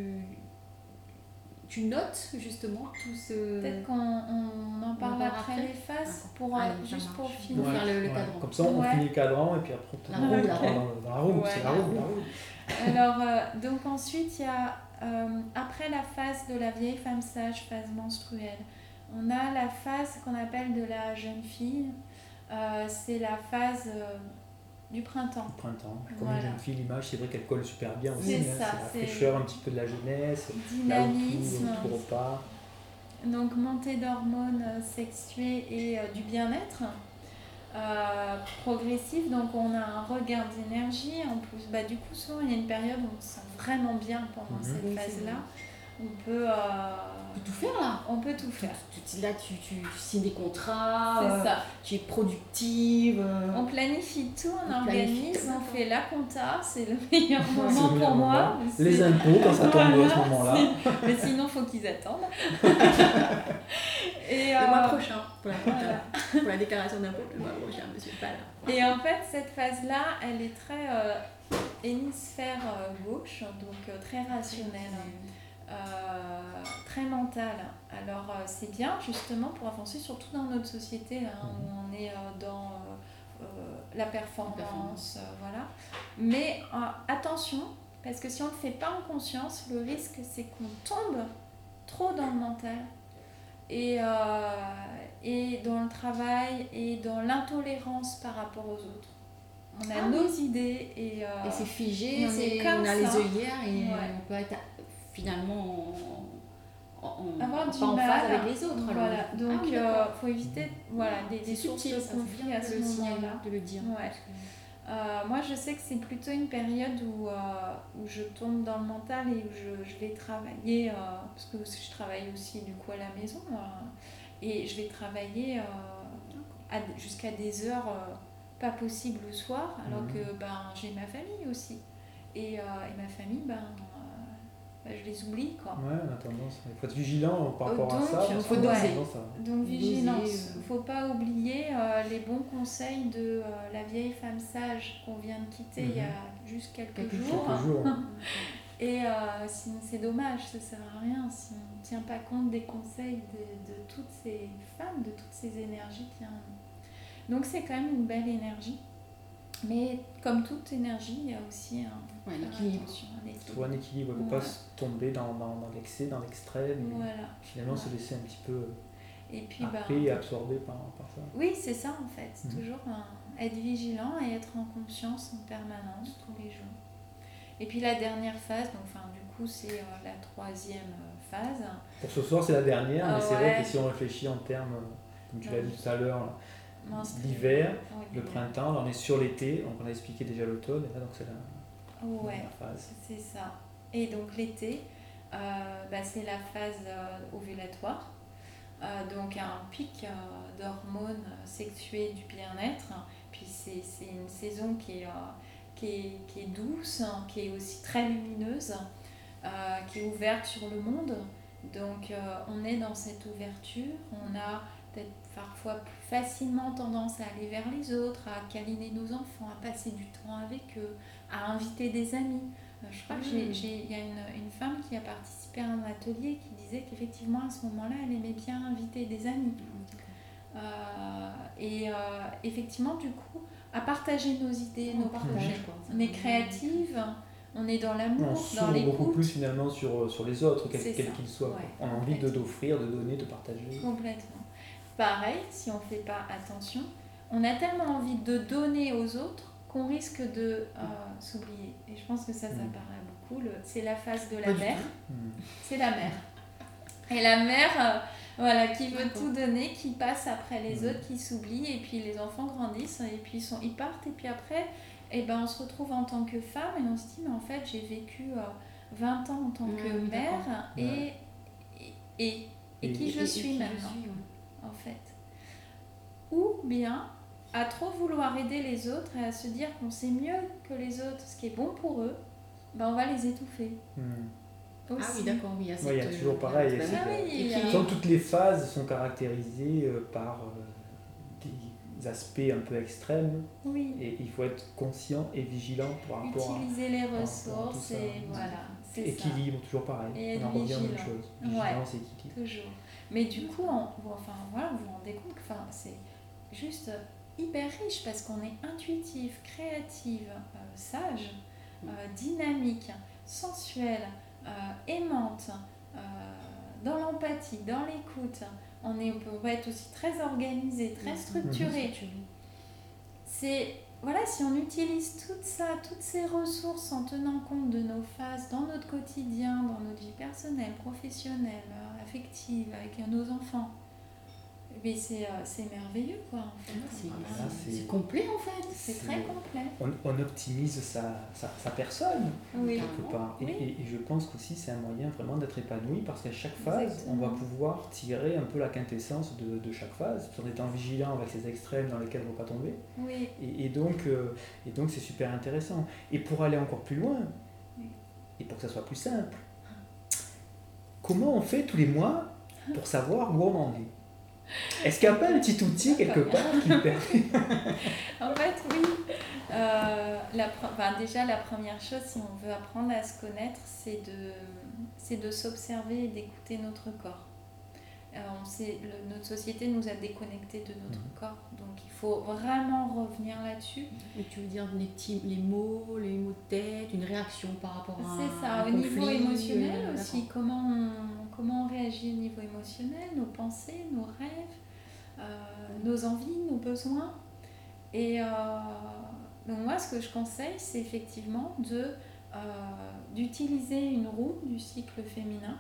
tu notes justement tout ce. Peut-être qu'on on en parle après, après les phases, D'accord. pour, euh, Allez, ça juste pour finir. Le- le ouais. cadran. Comme ça, on Ouais. finit le cadran et puis après on roue, la dans, la roue. Ouais, c'est la roue, la roue. Alors, euh, donc ensuite, il y a, euh, après la phase de la vieille femme sage, phase menstruelle, on a la phase qu'on appelle de la jeune fille. Euh, c'est la phase euh, du printemps. Au printemps. Comme Voilà. une jeune fille, l'image, c'est vrai qu'elle colle super bien aussi. C'est hein, ça, c'est la c'est- fraîcheur un petit peu de la jeunesse, là où tout, Dynamisme, tout repart. donc montée d'hormones sexuées et euh, du bien-être. Euh, progressif, donc on a un regain d'énergie. En plus, bah, du coup, souvent il y a une période où on se sent vraiment bien pendant Mhm. cette Oui, phase-là. Vrai. On peut, euh, tout faire là. on peut tout faire. Tu- tu- Là, tu, tu, tu signes des contrats, C'est euh, ça. tu es productive. euh, On planifie tout, on, organise, tout, on d'accord. fait la compta, c'est le meilleur moment le meilleur pour moi. Les impôts, quand ça tombe à ce moment-là. Mais sinon, faut qu'ils attendent. [laughs] et, Le mois euh, prochain, pour la, voilà. pour la déclaration d'impôt, le mois prochain, monsieur pas là. Et en fait, cette phase-là, elle est très euh, hémisphère euh, gauche, donc euh, très rationnelle, euh, très mentale. Alors euh, c'est bien justement pour avancer, surtout dans notre société là, où on est euh, dans euh, euh, la performance, euh, voilà. Mais euh, attention, parce que si on ne le fait pas en conscience, le risque c'est qu'on tombe trop dans le mental et, euh, et dans le travail et dans l'intolérance par rapport aux autres. On a Ah oui. nos idées et, euh, Et c'est figé, on est comme on a ça. les œillères et Ouais. on peut être finalement en, en- avoir pas du en mal. phase avec les autres. alors. Voilà, Ah donc il d'accord. faut éviter voilà, des, des sources de conflit à ce moment-là. de le dire. Ouais. Euh, moi, je sais que c'est plutôt une période où, euh, où je tombe dans le mental et où je, je vais travailler, euh, parce que je travaille aussi du coup à la maison, euh, et je vais travailler euh, jusqu'à des heures euh, pas possibles le soir, alors Mhm. que ben, j'ai ma famille aussi. Et, euh, et ma famille, ben, euh, ben, je les oublie. Quoi. Ouais, on a tendance. Il faut être vigilant par rapport Donc, à ça. il faut doser. à- Donc vigilance, euh. faut pas oublier euh, les bons conseils de euh, la vieille femme sage qu'on vient de quitter il y a juste quelques, Quelques jours. Quelques jours. [laughs] Et euh, c'est dommage, ça sert à rien si on ne tient pas compte des conseils de, de toutes ces femmes, de toutes ces énergies qui en- Donc c'est quand même une belle énergie. Mais comme toute énergie, il y a aussi un, Ouais, attention, un équilibre. Faut un équilibre, il ne Ouais. pas se tomber dans, dans, dans l'excès, dans l'extrême. et Voilà. Finalement, se laisser un petit peu Et puis, bah, happer et absorber par, par ça. Oui, c'est ça en fait. Mhm. Toujours un- être vigilant et être en confiance en permanence tous les jours. Et puis la dernière phase, donc, enfin, du coup, c'est euh, la troisième euh, phase. Pour ce soir, c'est la dernière, Ah mais c'est ouais. vrai que si on réfléchit en termes, euh, comme tu l'as dit tout à l'heure. L'hiver, Oui, le printemps, là, on est sur l'été, donc on a expliqué déjà l'automne, et là, donc c'est la Ouais, phase. c'est ça. Et donc l'été, euh, bah, c'est la phase euh, ovulatoire. Euh, donc un pic d'hormones sexuées du bien-être. Puis c'est c'est une saison qui est, qui est, qui est douce, hein, qui est aussi très lumineuse, qui est ouverte sur le monde. Donc on est dans cette ouverture, on a peut-être parfois plus facilement tendance à aller vers les autres, à câliner nos enfants, à passer du temps avec eux, à inviter des amis. Euh, Je crois que j'ai- Mm. il y a une, une femme qui a participé à un atelier qui disait qu'effectivement à ce moment-là, elle aimait bien inviter des amis. Euh, et euh, effectivement, du coup, à partager nos idées, nos partage, projets. quoi. On est créative, on est dans On l'amour, dans s'ouvre beaucoup plus finalement sur, sur les autres, quels qu'ils soient. Ouais, on a envie de d'offrir, de donner, de partager. Complètement. Pareil, si on ne fait pas attention, on a tellement envie de donner aux autres qu'on risque de euh, s'oublier. Et je pense que ça, ça Mm. parle à beaucoup. Le- C'est la phase de la mère. Hmm. C'est la mère. Et la mère, euh, voilà, qui veut tout donner, qui passe après les Mhm. autres, qui s'oublie, et puis les enfants grandissent, et puis ils, sont, ils partent, et puis après, et ben on se retrouve en tant que femme et on se dit, mais en fait, j'ai vécu euh, 20 ans en tant Mm, que mère et, et, et, et qui je Et- et suis qui je maintenant, suis, ouais. En fait. Ou bien à trop vouloir aider les autres et à se dire qu'on sait mieux que les autres ce qui est bon pour eux, ben on va les étouffer. Hmm. Ah oui, d'accord, oui. Il y a, Ouais, il y a toujours euh, pareil, Ah oui, oui, il y a- équilibre. Disons que toutes les phases sont caractérisées euh, par euh, aspects un peu extrêmes Oui. et il faut être conscient et vigilant par rapport Utiliser les à ressources tout ça. et voilà, c'est ça. équilibre, toujours pareil. Et On en revient à la même chose. Ouais. Vigilance et équilibre. Toujours. Mais du coup, on, bon, enfin, voilà, vous vous rendez compte que enfin, c'est juste hyper riche parce qu'on est intuitif, créative, euh, sage, euh, dynamique, sensuelle, euh, aimante, dans l'empathie, dans l'écoute. On, est, on peut- être aussi très organisé, très Mhm. structuré. C'est voilà, si on utilise tout ça, toutes ces ressources en tenant compte de nos phases dans notre quotidien, dans notre vie personnelle, professionnelle, euh, affective, avec nos enfants, mais c'est euh, c'est merveilleux quoi. En fait. C'est- Voilà, c'est- complet en fait. C'est très complet. On, on optimise sa, sa, sa personne Oui. quelque part. Et, Oui. et- et je pense qu'aussi c'est un moyen vraiment d'être épanoui parce qu'à chaque phase, Exactement. on va pouvoir tirer un peu la quintessence de, de chaque phase, tout en étant vigilant avec ces extrêmes dans lesquels on ne va pas tomber. Oui. Et, et donc, euh, et donc c'est super intéressant. Et pour aller encore plus loin, Oui. et pour que ça soit plus simple, comment on fait tous les mois pour savoir où on en est? Est-ce qu'il n'y a pas un petit outil quelque part qui permet [laughs] En fait, oui. Euh, la, déjà, la première chose, si on veut apprendre à se connaître, c'est de, c'est de s'observer et d'écouter notre corps. Euh, on sait, le- notre société nous a déconnectés de notre Mhm. corps, donc il faut vraiment revenir là-dessus. Mais tu veux dire les, petits, les mots, les mots de tête, une réaction par rapport à C'est ça, un au niveau émotionnel euh, aussi, comment on, comment on réagit au niveau émotionnel, nos pensées, nos rêves, euh, nos envies, nos besoins. Et euh, donc moi, ce que je conseille, c'est effectivement de, euh, d'utiliser une roue du cycle féminin.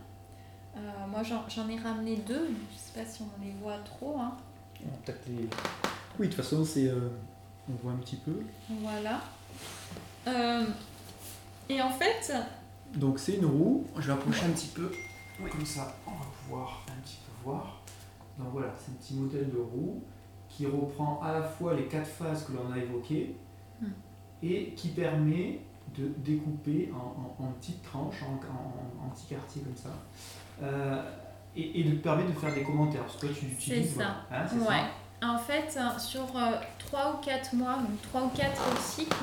Euh, moi, j'en, j'en ai ramené deux, je ne sais pas si on les voit trop. hein. Peut-être les... Oui, de toute façon, c'est, euh, on voit un petit peu. Voilà. Euh, et en fait, Donc c'est une roue, je vais approcher un petit peu, comme ça on va pouvoir un petit peu voir. Donc voilà, c'est un petit modèle de roue qui reprend à la fois les quatre phases que l'on a évoquées Hmm. et qui permet de découper en, en- en petites tranches, en, en- en petits quartiers comme ça. Euh, et, et de permettre de faire des commentaires, parce que toi tu l'utilises. ça. voilà. Hein, c'est Ouais. ça En fait, euh, sur 3 ou 4 mois, donc 3 ou 4 cycles,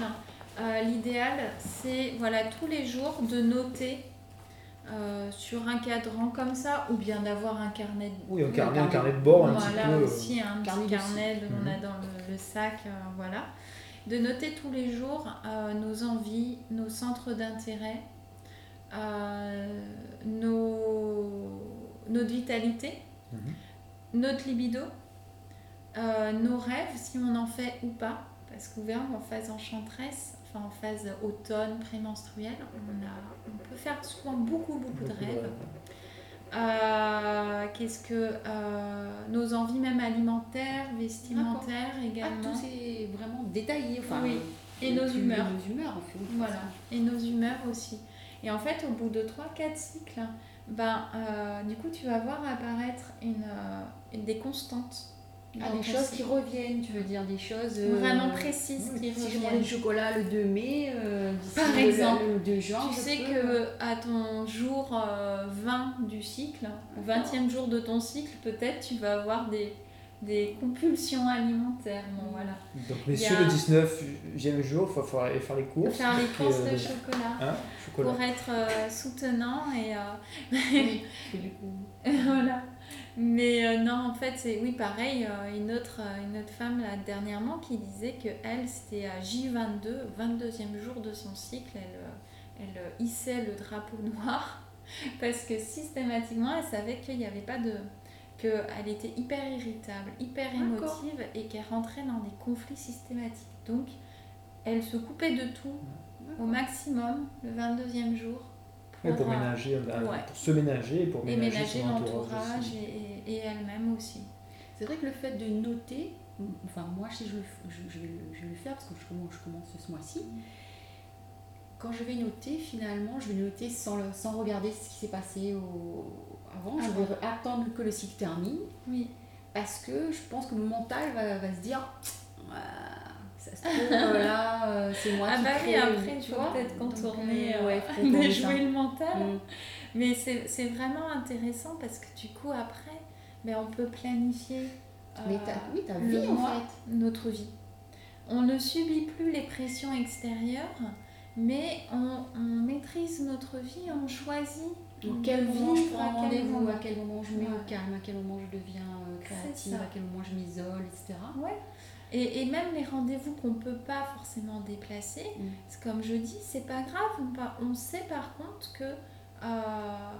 euh, l'idéal, c'est voilà, tous les jours de noter euh, sur un cadran comme ça, ou bien d'avoir un carnet de Oui, un carnet, un un carnet. carnet de bord un petit voilà peu. euh, aussi un carnet petit carnet que l'on a Mhm. dans le, le sac, euh, voilà. De noter tous les jours euh, nos envies, nos centres d'intérêt, euh, nos, notre vitalité, Mhm. notre libido, euh, nos rêves, si on en fait ou pas, parce qu'ouvert en phase enchanteresse, enfin en phase automne, prémenstruelle, on, a, on peut faire souvent beaucoup, beaucoup de rêves. Euh, Qu'est-ce que euh, nos envies même alimentaires, vestimentaires Ah, également. tout c'est vraiment détaillé. Enfin, Oui. Et nos humeurs. Nos humeurs, en fait. oui, Voilà, ça. et nos humeurs aussi. Et en fait, au bout de 3-4 cycles, ben, euh, du coup, tu vas voir apparaître une, euh, une- des constantes. Ah, des choses cycle. qui reviennent, tu veux dire des choses euh, Vraiment précises oui, qui Si je reviennent. prends du chocolat le 2 mai, euh, Par le- exemple, le 2 juin, Tu je sais peux- que à ton jour euh, 20 du cycle, au 20e jour de ton cycle, peut-être tu vas avoir des, des compulsions alimentaires. Bon, voilà. Donc messieurs, a- le 19e jour, il aller faire les courses. Faire les Et, courses euh, de chocolat Hein, chocolat. pour être euh, soutenant et euh, Oui, [laughs] parce que du coup, [laughs] voilà. Mais euh, non, en fait, c'est oui, pareil. euh, une, autre, une autre femme là, dernièrement qui disait que elle, c'était à J22, 22e jour de son cycle, elle, elle hissait le drapeau [laughs] noir parce que systématiquement, elle savait qu'il n'y avait pas de qu'elle était hyper irritable, hyper émotive et qu'elle rentrait dans des conflits systématiques. Donc, elle se coupait de tout au maximum le 22e jour pour euh, ménager, euh, ouais. pour se ménager et pour et ménager, entourage l'entourage aussi. et, et- et elle-même aussi. c'est vrai que le fait de noter, enfin moi si je, je, je vais, le, je vais le faire parce que je commence, je commence ce mois-ci. Quand je vais noter, finalement, je vais noter sans, le- sans regarder ce qui s'est passé au, avant. Je Avant. vais attendre que le cycle termine Oui. parce que je pense que mon mental va, va se dire Ah, ça se trouve là euh, c'est moi Ah qui bah oui, crée, après, tu vois. peut-être Donc, contourner, euh, euh, ouais, déjouer [laughs] le mental. Mm. Mais c'est vraiment intéressant parce que du coup, après, ben, on peut planifier Mais euh, oui, ta vie en mois, fait. notre vie. On ne subit plus les pressions extérieures, mais on, on maîtrise notre vie, on choisit Donc, quel moment je prends à quel rendez-vous, moment. à quel moment je me mets au calme, à quel moment je deviens euh, créative, à quel moment je m'isole, etc. Ouais. Et, et même les rendez-vous qu'on peut pas forcément déplacer, Mm. comme je dis, c'est pas grave. On sait par contre que, euh,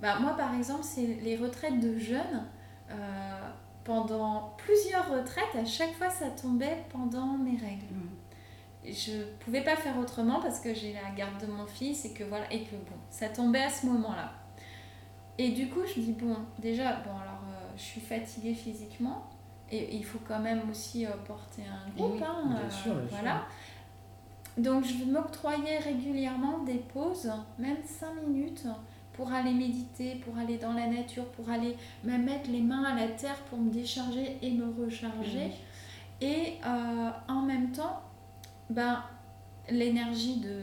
bah, moi par exemple, c'est les retraites de jeunes. euh, pendant plusieurs retraites, à chaque fois ça tombait pendant mes règles. Mm. Je pouvais pas faire autrement parce que j'ai la garde de mon fils et que voilà et que bon, ça tombait à ce moment-là. Et du coup, je dis bon, déjà bon alors euh, je suis fatiguée physiquement et il faut quand même aussi euh, porter un groupe, oui, hein, bien euh, sûr, bien sûr. voilà. Donc je m'octroyais régulièrement des pauses, même 5 minutes, pour aller méditer, pour aller dans la nature, pour aller me mettre les mains à la terre pour me décharger et me recharger. Et euh, en même temps, ben, l'énergie de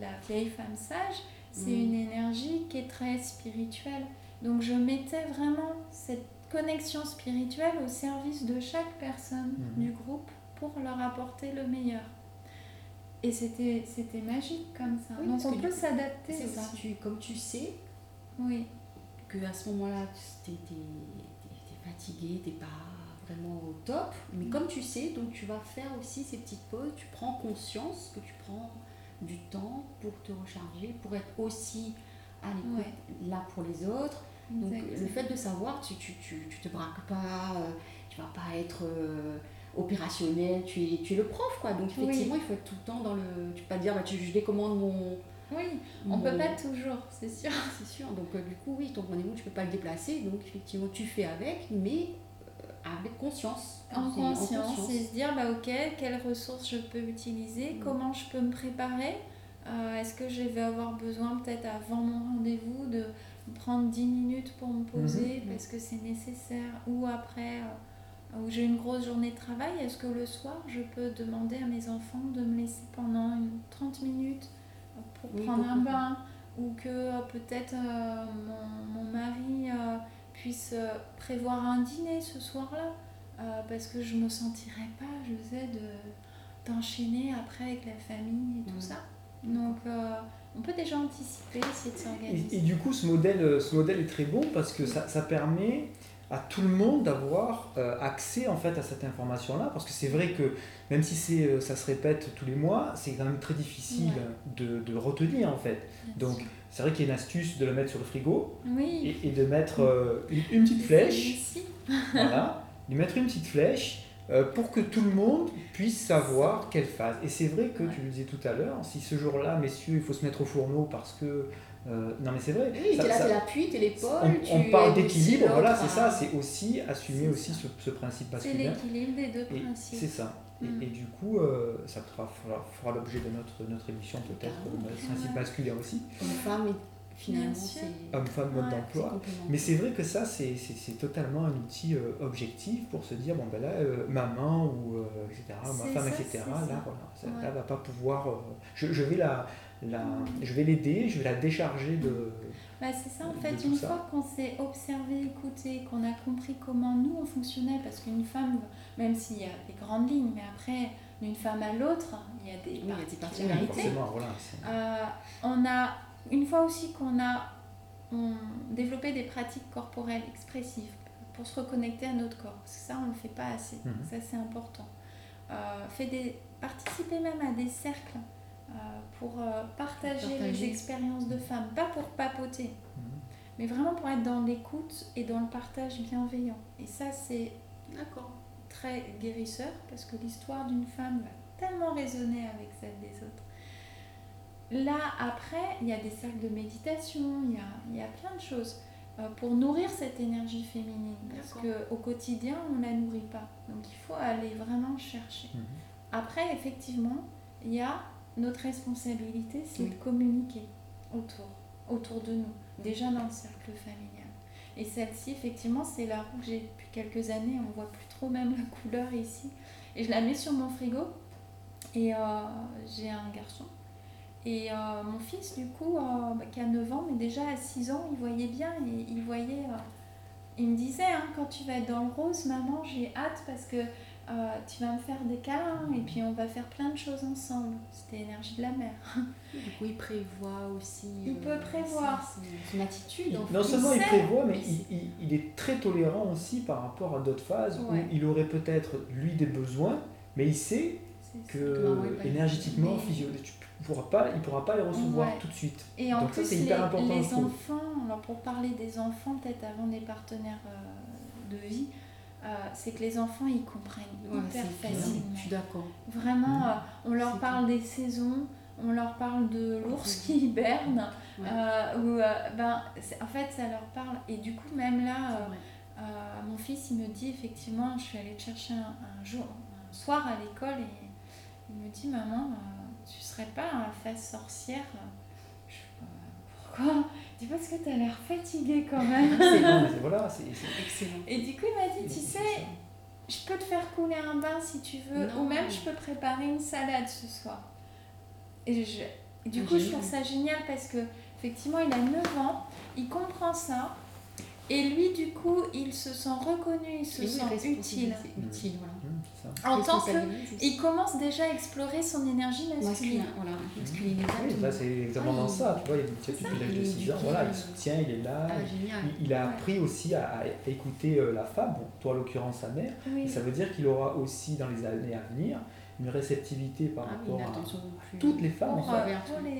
la vieille femme sage, c'est Mm. une énergie qui est très spirituelle. Donc je mettais vraiment cette connexion spirituelle au service de chaque personne Mhm. du groupe pour leur apporter le meilleur. Et c'était c'était magique comme ça. Oui, Donc on peut s'adapter. C'est ça, aussi. tu, comme tu sais Oui, que à ce moment-là, tu es, fatigué, t'es pas vraiment au top, mais Mm. comme tu sais, donc tu vas faire aussi ces petites pauses, tu prends conscience que tu prends du temps pour te recharger, pour être aussi à l'écoute là pour les autres. Donc le fait de savoir, tu, tu, tu, tu te braques pas, euh, tu vas pas être euh, opérationnel, tu es, tu es le prof quoi. Donc Oui. effectivement, il faut être tout le temps dans le. Tu peux pas dire, bah, tu, je décommande mon. Oui, on peut pas toujours, c'est sûr. C'est sûr. Donc euh, du coup, oui, ton rendez-vous, tu peux pas le déplacer. Donc effectivement, tu fais avec, mais avec conscience. En conscience, et se dire, bah ok, quelles ressources je peux utiliser, Mm. comment je peux me préparer. Euh, Est-ce que je vais avoir besoin peut-être avant mon rendez-vous de prendre 10 minutes pour me poser Mhm. parce que c'est nécessaire ou après euh, où j'ai une grosse journée de travail, est-ce que le soir je peux demander à mes enfants de me laisser pendant une 30 minutes pour Oui, prendre un bain ou que euh, peut-être euh, mon, mon mari euh, puisse euh, prévoir un dîner ce soir-là euh, parce que je me sentirais pas, je sais, de d'enchaîner après avec la famille et tout Mhm. ça. Donc euh, on peut déjà anticiper, essayer de s'organiser. et du coup, ce modèle, ce modèle est très bon parce que ça, ça permet à tout le monde d'avoir euh, accès en fait à cette information-là. Parce que c'est vrai que même si c'est, euh, ça se répète tous les mois, c'est quand même très difficile de, de retenir en fait. Donc c'est vrai qu'il y a une astuce de le mettre sur le frigo oui, et, et de mettre euh, une, une petite flèche, [laughs] voilà, de mettre une petite flèche pour que tout le monde puisse savoir quelle phase. Et c'est vrai que Ouais. tu le disais tout à l'heure, si ce jour-là, messieurs, il faut se mettre au fourneau parce que euh, non mais c'est vrai. Oui, ça- t'es là, ça- t'es l'appui, t'es l'épaule. on, parle d'équilibre, voilà, l'autre c'est ça, c'est aussi assumer C'est aussi ce, ce principe C'est masculin. l'équilibre des deux Et principes. c'est ça. Et, Mm. et du coup, euh, ça fera, fera, fera l'objet de notre, notre émission peut-être, Carrément. le principe Ouais. masculin aussi, femme, et finalement, c'est homme-femme, mode Ouais, c'est d'emploi. Mais c'est vrai que ça, c'est c'est- c'est totalement un outil euh, objectif pour se dire, bon ben là, euh, maman ou euh, etc., ma C'est femme, ça, etc., c'est là, voilà, ça, Ouais. là, va pas pouvoir, euh, je, je vais la, la, je vais l'aider, je vais la décharger de... Bah, c'est ça en fait, une ça. fois qu'on s'est observé, écouté, qu'on a compris comment nous on fonctionnait, parce qu'une femme, même s'il y a des grandes lignes, mais après, d'une femme à l'autre, il y a des Oui, il y a des Oui, particularités. forcément, voilà. Euh, on a, une fois aussi qu'on a on, développé des pratiques corporelles expressives pour se reconnecter à notre corps, parce que ça on ne le fait pas assez, Mhm. ça c'est important. Euh, fait des, participer même à des cercles pour euh, partager, les expériences de femmes, pas pour papoter, Mhm. mais vraiment pour être dans l'écoute et dans le partage bienveillant. Et ça c'est très guérisseur parce que l'histoire d'une femme va tellement résonner avec celle des autres. Là, après, il y a des cercles de méditation, il y a, il y a plein de choses. euh, pour nourrir cette énergie féminine. Parce qu'au quotidien, on ne la nourrit pas. Donc il faut aller vraiment chercher. Mhm. Après, effectivement, il y a notre responsabilité, c'est de communiquer autour, autour de nous, déjà dans le cercle familial. Et celle-ci, effectivement, c'est la roue que j'ai depuis quelques années. On voit plus trop même la couleur ici. Et je la mets sur mon frigo. Et euh, j'ai un garçon. Et euh, mon fils, du coup, euh, bah, qui a 9 ans, mais déjà à 6 ans, il voyait bien. Il, il voyait. il me disait, hein, quand tu vas être dans le rose, maman, j'ai hâte parce que euh, tu vas me faire des câlins et puis on va faire plein de choses ensemble. C'était l'énergie de la mer. Du coup, il prévoit aussi. Il peut prévoir. Son, attitude. En non seulement il, prévoit, mais il, il, est très tolérant aussi par rapport à d'autres phases où il aurait peut-être, lui, des besoins, mais il sait que énergétiquement, physiologiquement, il pourra pas, il pourra pas les recevoir tout de suite. Et en plus, les, les enfants, alors pour parler des enfants, peut-être avant des partenaires euh, de vie, euh, c'est que les enfants ils comprennent hyper facilement. Je suis d'accord. Vraiment, euh, on leur parle des saisons, on leur parle de l'ours qui hiberne, euh, ou, ben, en fait ça leur parle. Et du coup, même là, mon fils il me dit effectivement, je suis allée te chercher un, jour, un soir à l'école et il me dit Maman, tu serais pas la phase sorcière? Je, Pourquoi? Dis parce que tu as l'air fatigué quand même. c'est voilà, c'est excellent. Et du coup, il m'a dit, tu sais, je peux te faire couler un bain si tu veux, ou même je peux préparer une salade ce soir. Et je, du coup, je trouve ça génial parce que effectivement, il a 9 ans, il comprend ça. Et lui, du coup, il se sent reconnu, il se sent utile. utile voilà. En tant que, il commence déjà à explorer son énergie masculine. voilà, masculine oui, là, c'est exactement ça. Tu vois, il y a petite de 6 ans, voilà, il soutient, il est là. Ah, il, a appris aussi à, écouter euh, la femme, bon, toi en l'occurrence sa mère. ça veut dire qu'il aura aussi dans les années à venir une réceptivité par ah rapport à toutes les femmes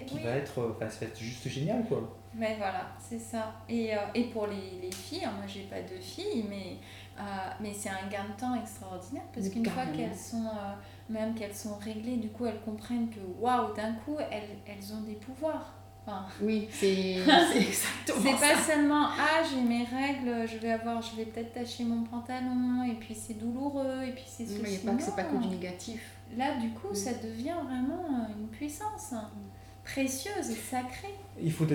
qui va être, enfin, ça va être juste génial quoi. Mais voilà, c'est ça. Et, euh, et pour les, les filles, hein, moi j'ai pas de filles, mais euh, mais c'est un gain de temps extraordinaire parce qu'une fois qu'elles sont, euh, même qu'elles sont réglées, du coup elles comprennent que waouh, d'un coup elles, elles ont des pouvoirs. Enfin, oui, c'est [laughs] exactement C'est pas seulement ah j'ai mes règles, je vais avoir, je vais peut-être tacher mon pantalon et puis c'est douloureux et puis c'est ceci. Mais pas que c'est pas que du négatif. Là du coup ça devient vraiment une puissance. Mm précieuse et sacrée. Il faut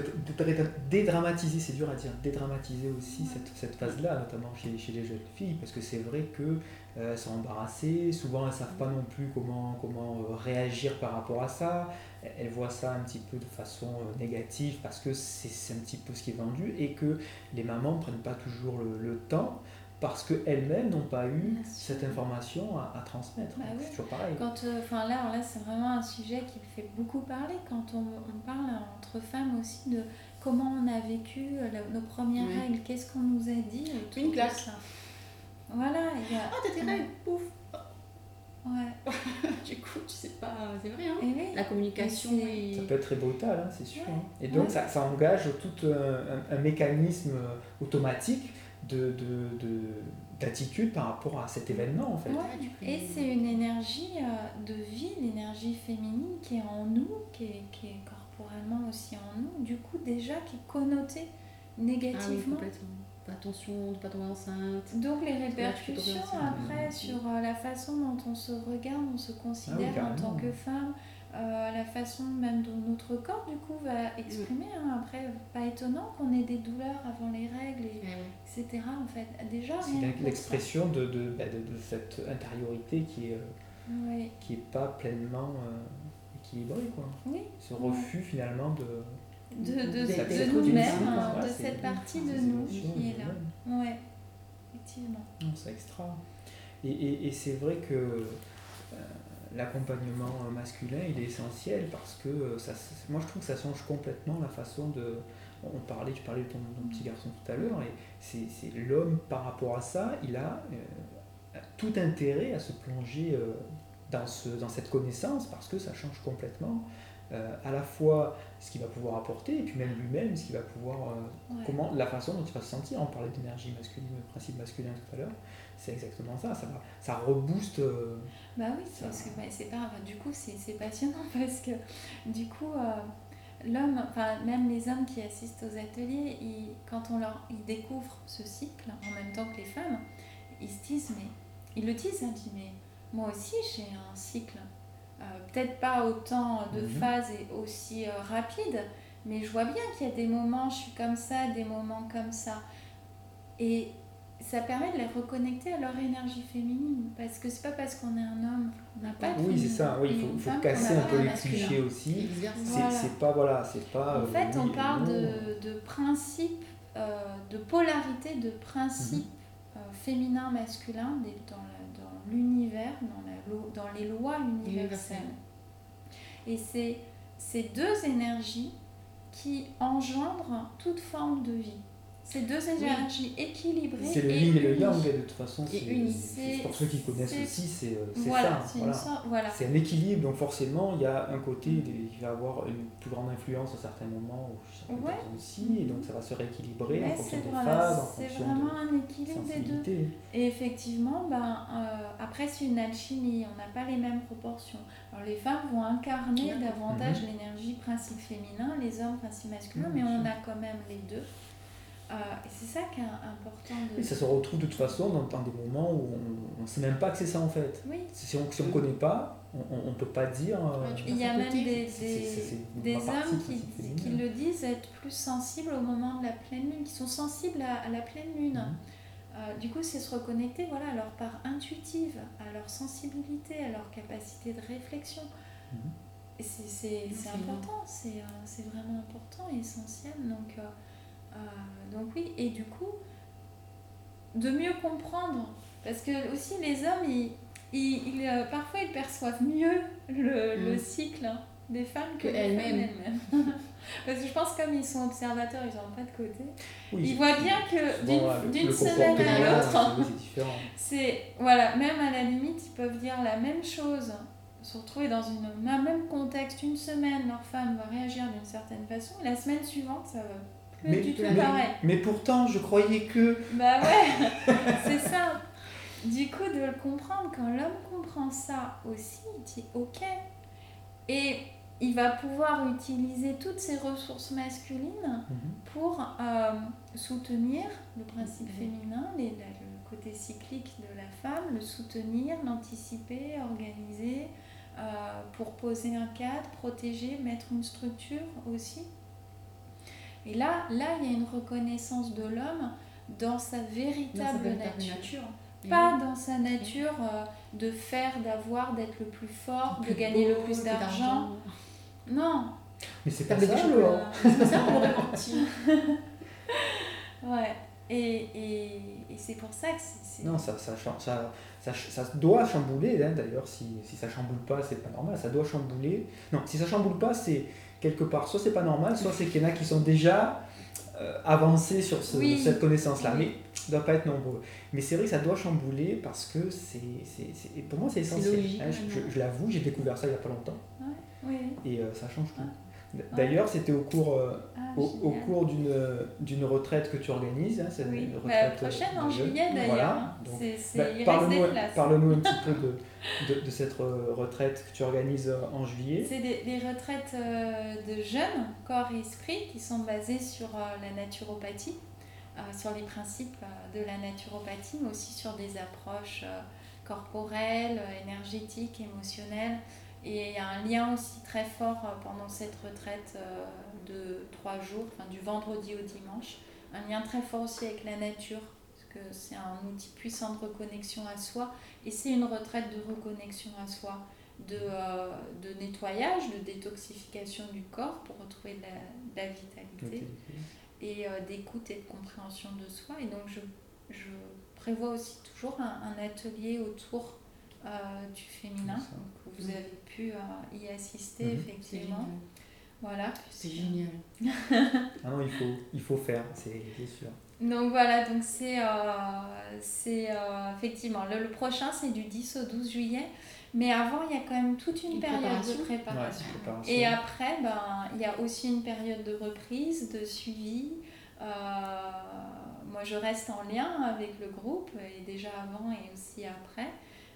dédramatiser, c'est dur à dire, dédramatiser aussi cette, phase-là, notamment chez, les jeunes filles, parce que c'est vrai qu'elles euh, sont embarrassées, souvent elles ne savent pas non plus comment, comment euh, réagir par rapport à ça, elles voient ça un petit peu de façon euh, négative parce que c'est un petit peu ce qui est vendu et que les mamans ne prennent pas toujours le temps parce qu'elles-mêmes n'ont pas eu cette information à, transmettre. Bah c'est toujours pareil. Quand, euh, enfin là, là c'est vraiment un sujet qui fait beaucoup parler quand on, on, parle entre femmes aussi de comment on a vécu euh, nos premières règles, qu'est-ce qu'on nous a dit. Une classe. Voilà. Y a... Oh, t'as tes règles, pouf Ouais. [laughs] du coup, tu sais pas, c'est vrai. Hein oui. La communication Ça peut être très brutal, hein, c'est sûr. Hein. Et donc, ça, ça, engage tout un, un mécanisme automatique de, de, d'attitude par rapport à cet événement en fait. Et c'est une énergie euh, de vie, l'énergie féminine qui est en nous, qui est, qui est, corporellement aussi en nous, du coup déjà qui est connotée négativement. Ah Attention de pas tomber enceinte. Donc les répercussions après sur euh, la façon dont on se regarde, on se considère ah en tant que femme, euh, la façon même dont notre corps du coup va exprimer. Hein. Après, pas étonnant qu'on ait des douleurs avant les règles, et, eh etc. En fait, déjà. C'est l'expression de, de, bah, de, de, cette intériorité qui est, euh, qui est pas pleinement euh, équilibrée, quoi. Oui. Ce refus finalement de de, de, de nous-mêmes, hein, de cette partie de nous qui est là. Ouais, effectivement. C'est extra. Et, et, et c'est vrai que l'accompagnement masculin, il est essentiel parce que euh, ça, moi je trouve que ça change complètement la façon de... On parlait, tu parlais de ton, petit garçon tout à l'heure, et c'est l'homme par rapport à ça, il a euh, tout intérêt à se plonger euh, dans, ce, dans cette connaissance parce que ça change complètement à la fois ce qu'il va pouvoir apporter et puis même lui-même ce qu'il va pouvoir comment la façon dont il va se sentir. On parlait d'énergie masculine le principe masculin tout à l'heure c'est exactement ça, ça, ça rebooste. Euh, bah oui, parce que bah, c'est pas. du coup, c'est passionnant [laughs] parce que du coup, euh, l'homme, enfin même les hommes qui assistent aux ateliers, ils, quand on leur, ils découvrent ce cycle en même temps que les femmes, ils se disent mais ils le disent, hein, ils disent mais moi aussi j'ai un cycle, Euh, peut-être pas autant de Mhm. phases et aussi rapide, mais je vois bien qu'il y a des moments je suis comme ça, des moments comme ça, et ça permet de les reconnecter à leur énergie féminine, parce que c'est pas parce qu'on est un homme qu'on n'a pas de Oui, c'est ça. Oui, il faut, casser un peu les clichés aussi. C'est Voilà. c'est pas voilà, c'est pas. En euh, fait, oui on parle non. de, de principe, euh, de polarité, de principe Mhm. euh, féminin-masculin dans l'univers, dans les lois universelles. Et c'est ces deux énergies qui engendrent toute forme de vie. Ces deux énergies équilibrées. C'est le yin et le yang, de toute façon, c'est c'est- pour ceux qui connaissent C'est- aussi, c'est euh, c'est Voilà, ça. c'est voilà. C'est un équilibre, donc forcément, il y a un côté des- qui va avoir une plus grande influence à certains moments, ou Ouais. aussi, et donc ça va se rééquilibrer en Mais fonction c'est des phases, en c'est fonction vraiment de un équilibre des deux. Et effectivement, ben, euh, après c'est une alchimie, on n'a pas les mêmes proportions. Alors les femmes vont incarner davantage l'énergie principe féminin, les hommes principe masculin, Mhm, mais on a quand même les deux. Euh, et c'est ça qui est important de... Et ça se retrouve de toute façon dans, dans des moments où on ne sait même pas que c'est ça en fait. Oui, Si on ne connaît pas, on ne peut pas dire. euh, Ouais, il y a même côté, des, des, hommes qui, qui le disent être plus sensibles au moment de la pleine lune, qui sont sensibles à, à la pleine lune. Mhm. Euh, du coup, c'est se reconnecter voilà, à leur part intuitive, à leur sensibilité, à leur capacité de réflexion. Mhm. C'est- c'est c'est C'est important, c'est euh, c'est vraiment important et essentiel. Donc, euh, donc oui, et du coup, de mieux comprendre, parce que aussi les hommes, ils, ils- ils, euh, parfois ils perçoivent mieux le, le Mm. cycle hein, des femmes que, Que les femmes elles-mêmes. elles-mêmes. [laughs] parce que je pense comme ils sont observateurs, ils n'ont pas de côté. Oui, Ils voient bien que d'une semaine à l'autre, [laughs] c'est- voilà, même à la limite, ils peuvent dire la même chose, se retrouver dans une, un même contexte une semaine, leur femme va réagir d'une certaine façon, et la semaine suivante, ça va Mais- être du tout mais- pareil. Mais pourtant, je croyais que. Bah ouais, [laughs] c'est ça. Du coup, de le comprendre, quand l'homme comprend ça aussi, il dit ok. Et il va pouvoir utiliser toutes ses ressources masculines Mhm. pour euh, soutenir le principe féminin, les- la- le côté cyclique de la femme, le soutenir, l'anticiper, organiser, euh, pour poser un cadre, protéger, mettre une structure aussi. Et là, là, il y a une reconnaissance de l'homme dans sa Dans sa véritable nature. Pas dans sa nature euh, de faire, d'avoir, d'être le plus fort, de plus gagner le plus d'argent. Non, Mais c'est pas des ça, C'est ça, on l'aurait menti. Ouais, et, et, et c'est pour ça que c'est. Non, ça, ça, ça, ça, ça doit chambouler, hein, d'ailleurs, si, si ça chamboule pas, c'est pas normal, ça doit chambouler. Non, si ça chamboule pas, c'est quelque part, soit c'est pas normal, soit c'est qu'il y en a qui sont déjà euh, avancés sur ce- Oui. cette connaissance-là, Oui. mais ça doit pas être nombreux. Mais c'est vrai que ça doit chambouler parce que c'est, c'est, c'est- pour moi c'est essentiel. logique, hein, je, vraiment. je- je l'avoue, j'ai découvert ça il y a pas longtemps Oui, et euh, ça change tout. Ouais. D'ailleurs, c'était au cours, euh, ah, au, au génial. cours d'une, d'une retraite que tu organises. Hein, c'est Oui, Bah, retraite la prochaine en juillet d'ailleurs. Voilà. bah, parle-nous, un petit peu de, de, de cette euh, retraite que tu organises euh, en juillet. C'est des, des retraites euh, de jeunes, corps et esprit, qui sont basées sur euh, la naturopathie, euh, sur les principes euh, de la naturopathie, mais aussi sur des approches euh, corporelles, euh, énergétiques, émotionnelles. Et il y a un lien aussi très fort euh, pendant cette retraite euh, de trois jours, enfin, du vendredi au dimanche. Un lien très fort aussi avec la nature, parce que c'est un outil puissant de reconnexion à soi. Et c'est une retraite de reconnexion à soi de, euh, de nettoyage, de détoxification du corps pour retrouver de la, de la vitalité et euh, d'écoute et de compréhension de soi. Et donc je, je prévois aussi toujours un, un atelier autour euh, du féminin. Vous avez pu euh, y assister Mhm. C'est effectivement. Voilà. C'est génial. [laughs] Ah non, il faut, il faut faire, c'est sûr. Donc voilà, donc c'est euh, c'est, euh, effectivement le, le prochain c'est du 10 au 12 juillet, mais avant il y a quand même toute une, Une période préparation. de préparation. Ouais, préparation. Et après, ben, il y a aussi une période de reprise, de suivi. Euh, moi, je reste en lien avec le groupe, et déjà avant et aussi après.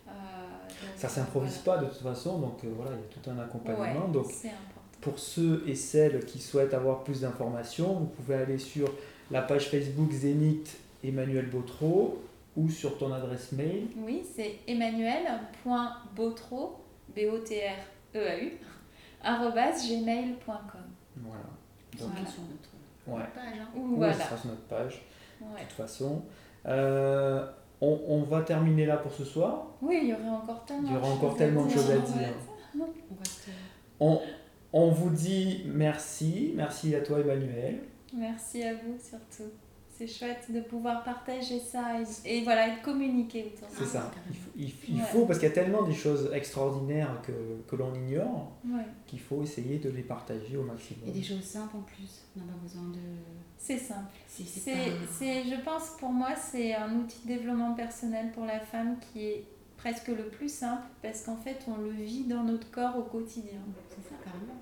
Euh, donc, Ça s'improvise pas de toute façon, donc euh, voilà, il y a tout un voilà. accompagnement. Ouais, donc pour ceux et celles qui souhaitent avoir plus d'informations, vous pouvez aller sur la page Facebook Zénith Emmanuel Bautreau ou sur ton adresse mail. Oui, c'est emmanuel.bautreau, B-O-T-R-E-A-U, arrobas gmail.com. Voilà. Ça Donc, va sur notre ouais. page. hein. Ou voilà. ça sera sur notre page, de toute façon. Euh, on, on va terminer là pour ce soir. Oui, il y aurait encore tellement Il y aura encore tellement de choses à dire. On vous dit merci. Merci à toi, Emmanuel. Merci à vous surtout. C'est chouette de pouvoir partager ça et, et voilà, et de communiquer autour C'est ça. Il faut, il, il Ouais. faut- parce qu'il y a tellement des choses extraordinaires que, que l'on ignore Ouais. qu'il faut essayer de les partager au maximum. Et des choses simples en plus. On n'a pas besoin de. C'est simple. C'est c'est pas- je pense pour moi, c'est un outil de développement personnel pour la femme qui est presque le plus simple parce qu'en fait, on le vit dans notre corps au quotidien. C'est ça, carrément.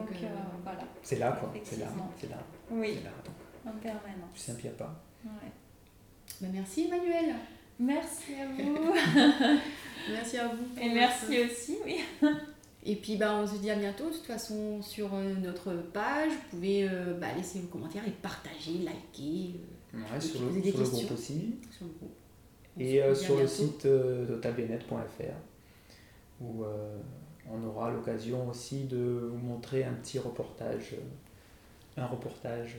Donc, Donc, euh, euh, voilà. C'est là, quoi. C'est là. C'est là. Oui, C'est là. Donc, en plus permanence. n'y a pas. Ouais. Bah, merci Emmanuel. Merci à vous. [laughs] Merci à vous. et merci aussi, oui. [laughs] Et puis bah, on se dit à bientôt. De toute façon, sur euh, notre page, vous pouvez euh, bah, laisser vos commentaires et partager, liker euh, Ouais, sur, le, des sur le groupe aussi. sur le groupe. On Et euh, sur le bientôt. site euh, totalbienet.fr où euh, on aura l'occasion aussi de vous montrer un petit reportage. euh, un reportage.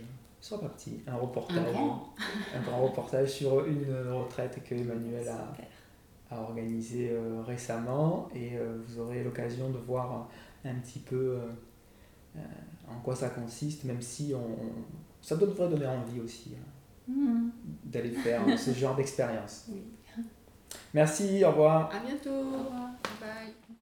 Pas petit. Un reportage. Un grand. un grand reportage sur une retraite que Emmanuel a, a organisée euh, récemment. Et euh, vous aurez l'occasion de voir un petit peu euh, euh, en quoi ça consiste, même si on, ça devrait donner envie aussi hein, Mhm. d'aller faire ce genre d'expérience. [laughs] Oui. Merci, au revoir. À bientôt. Au revoir. Bye.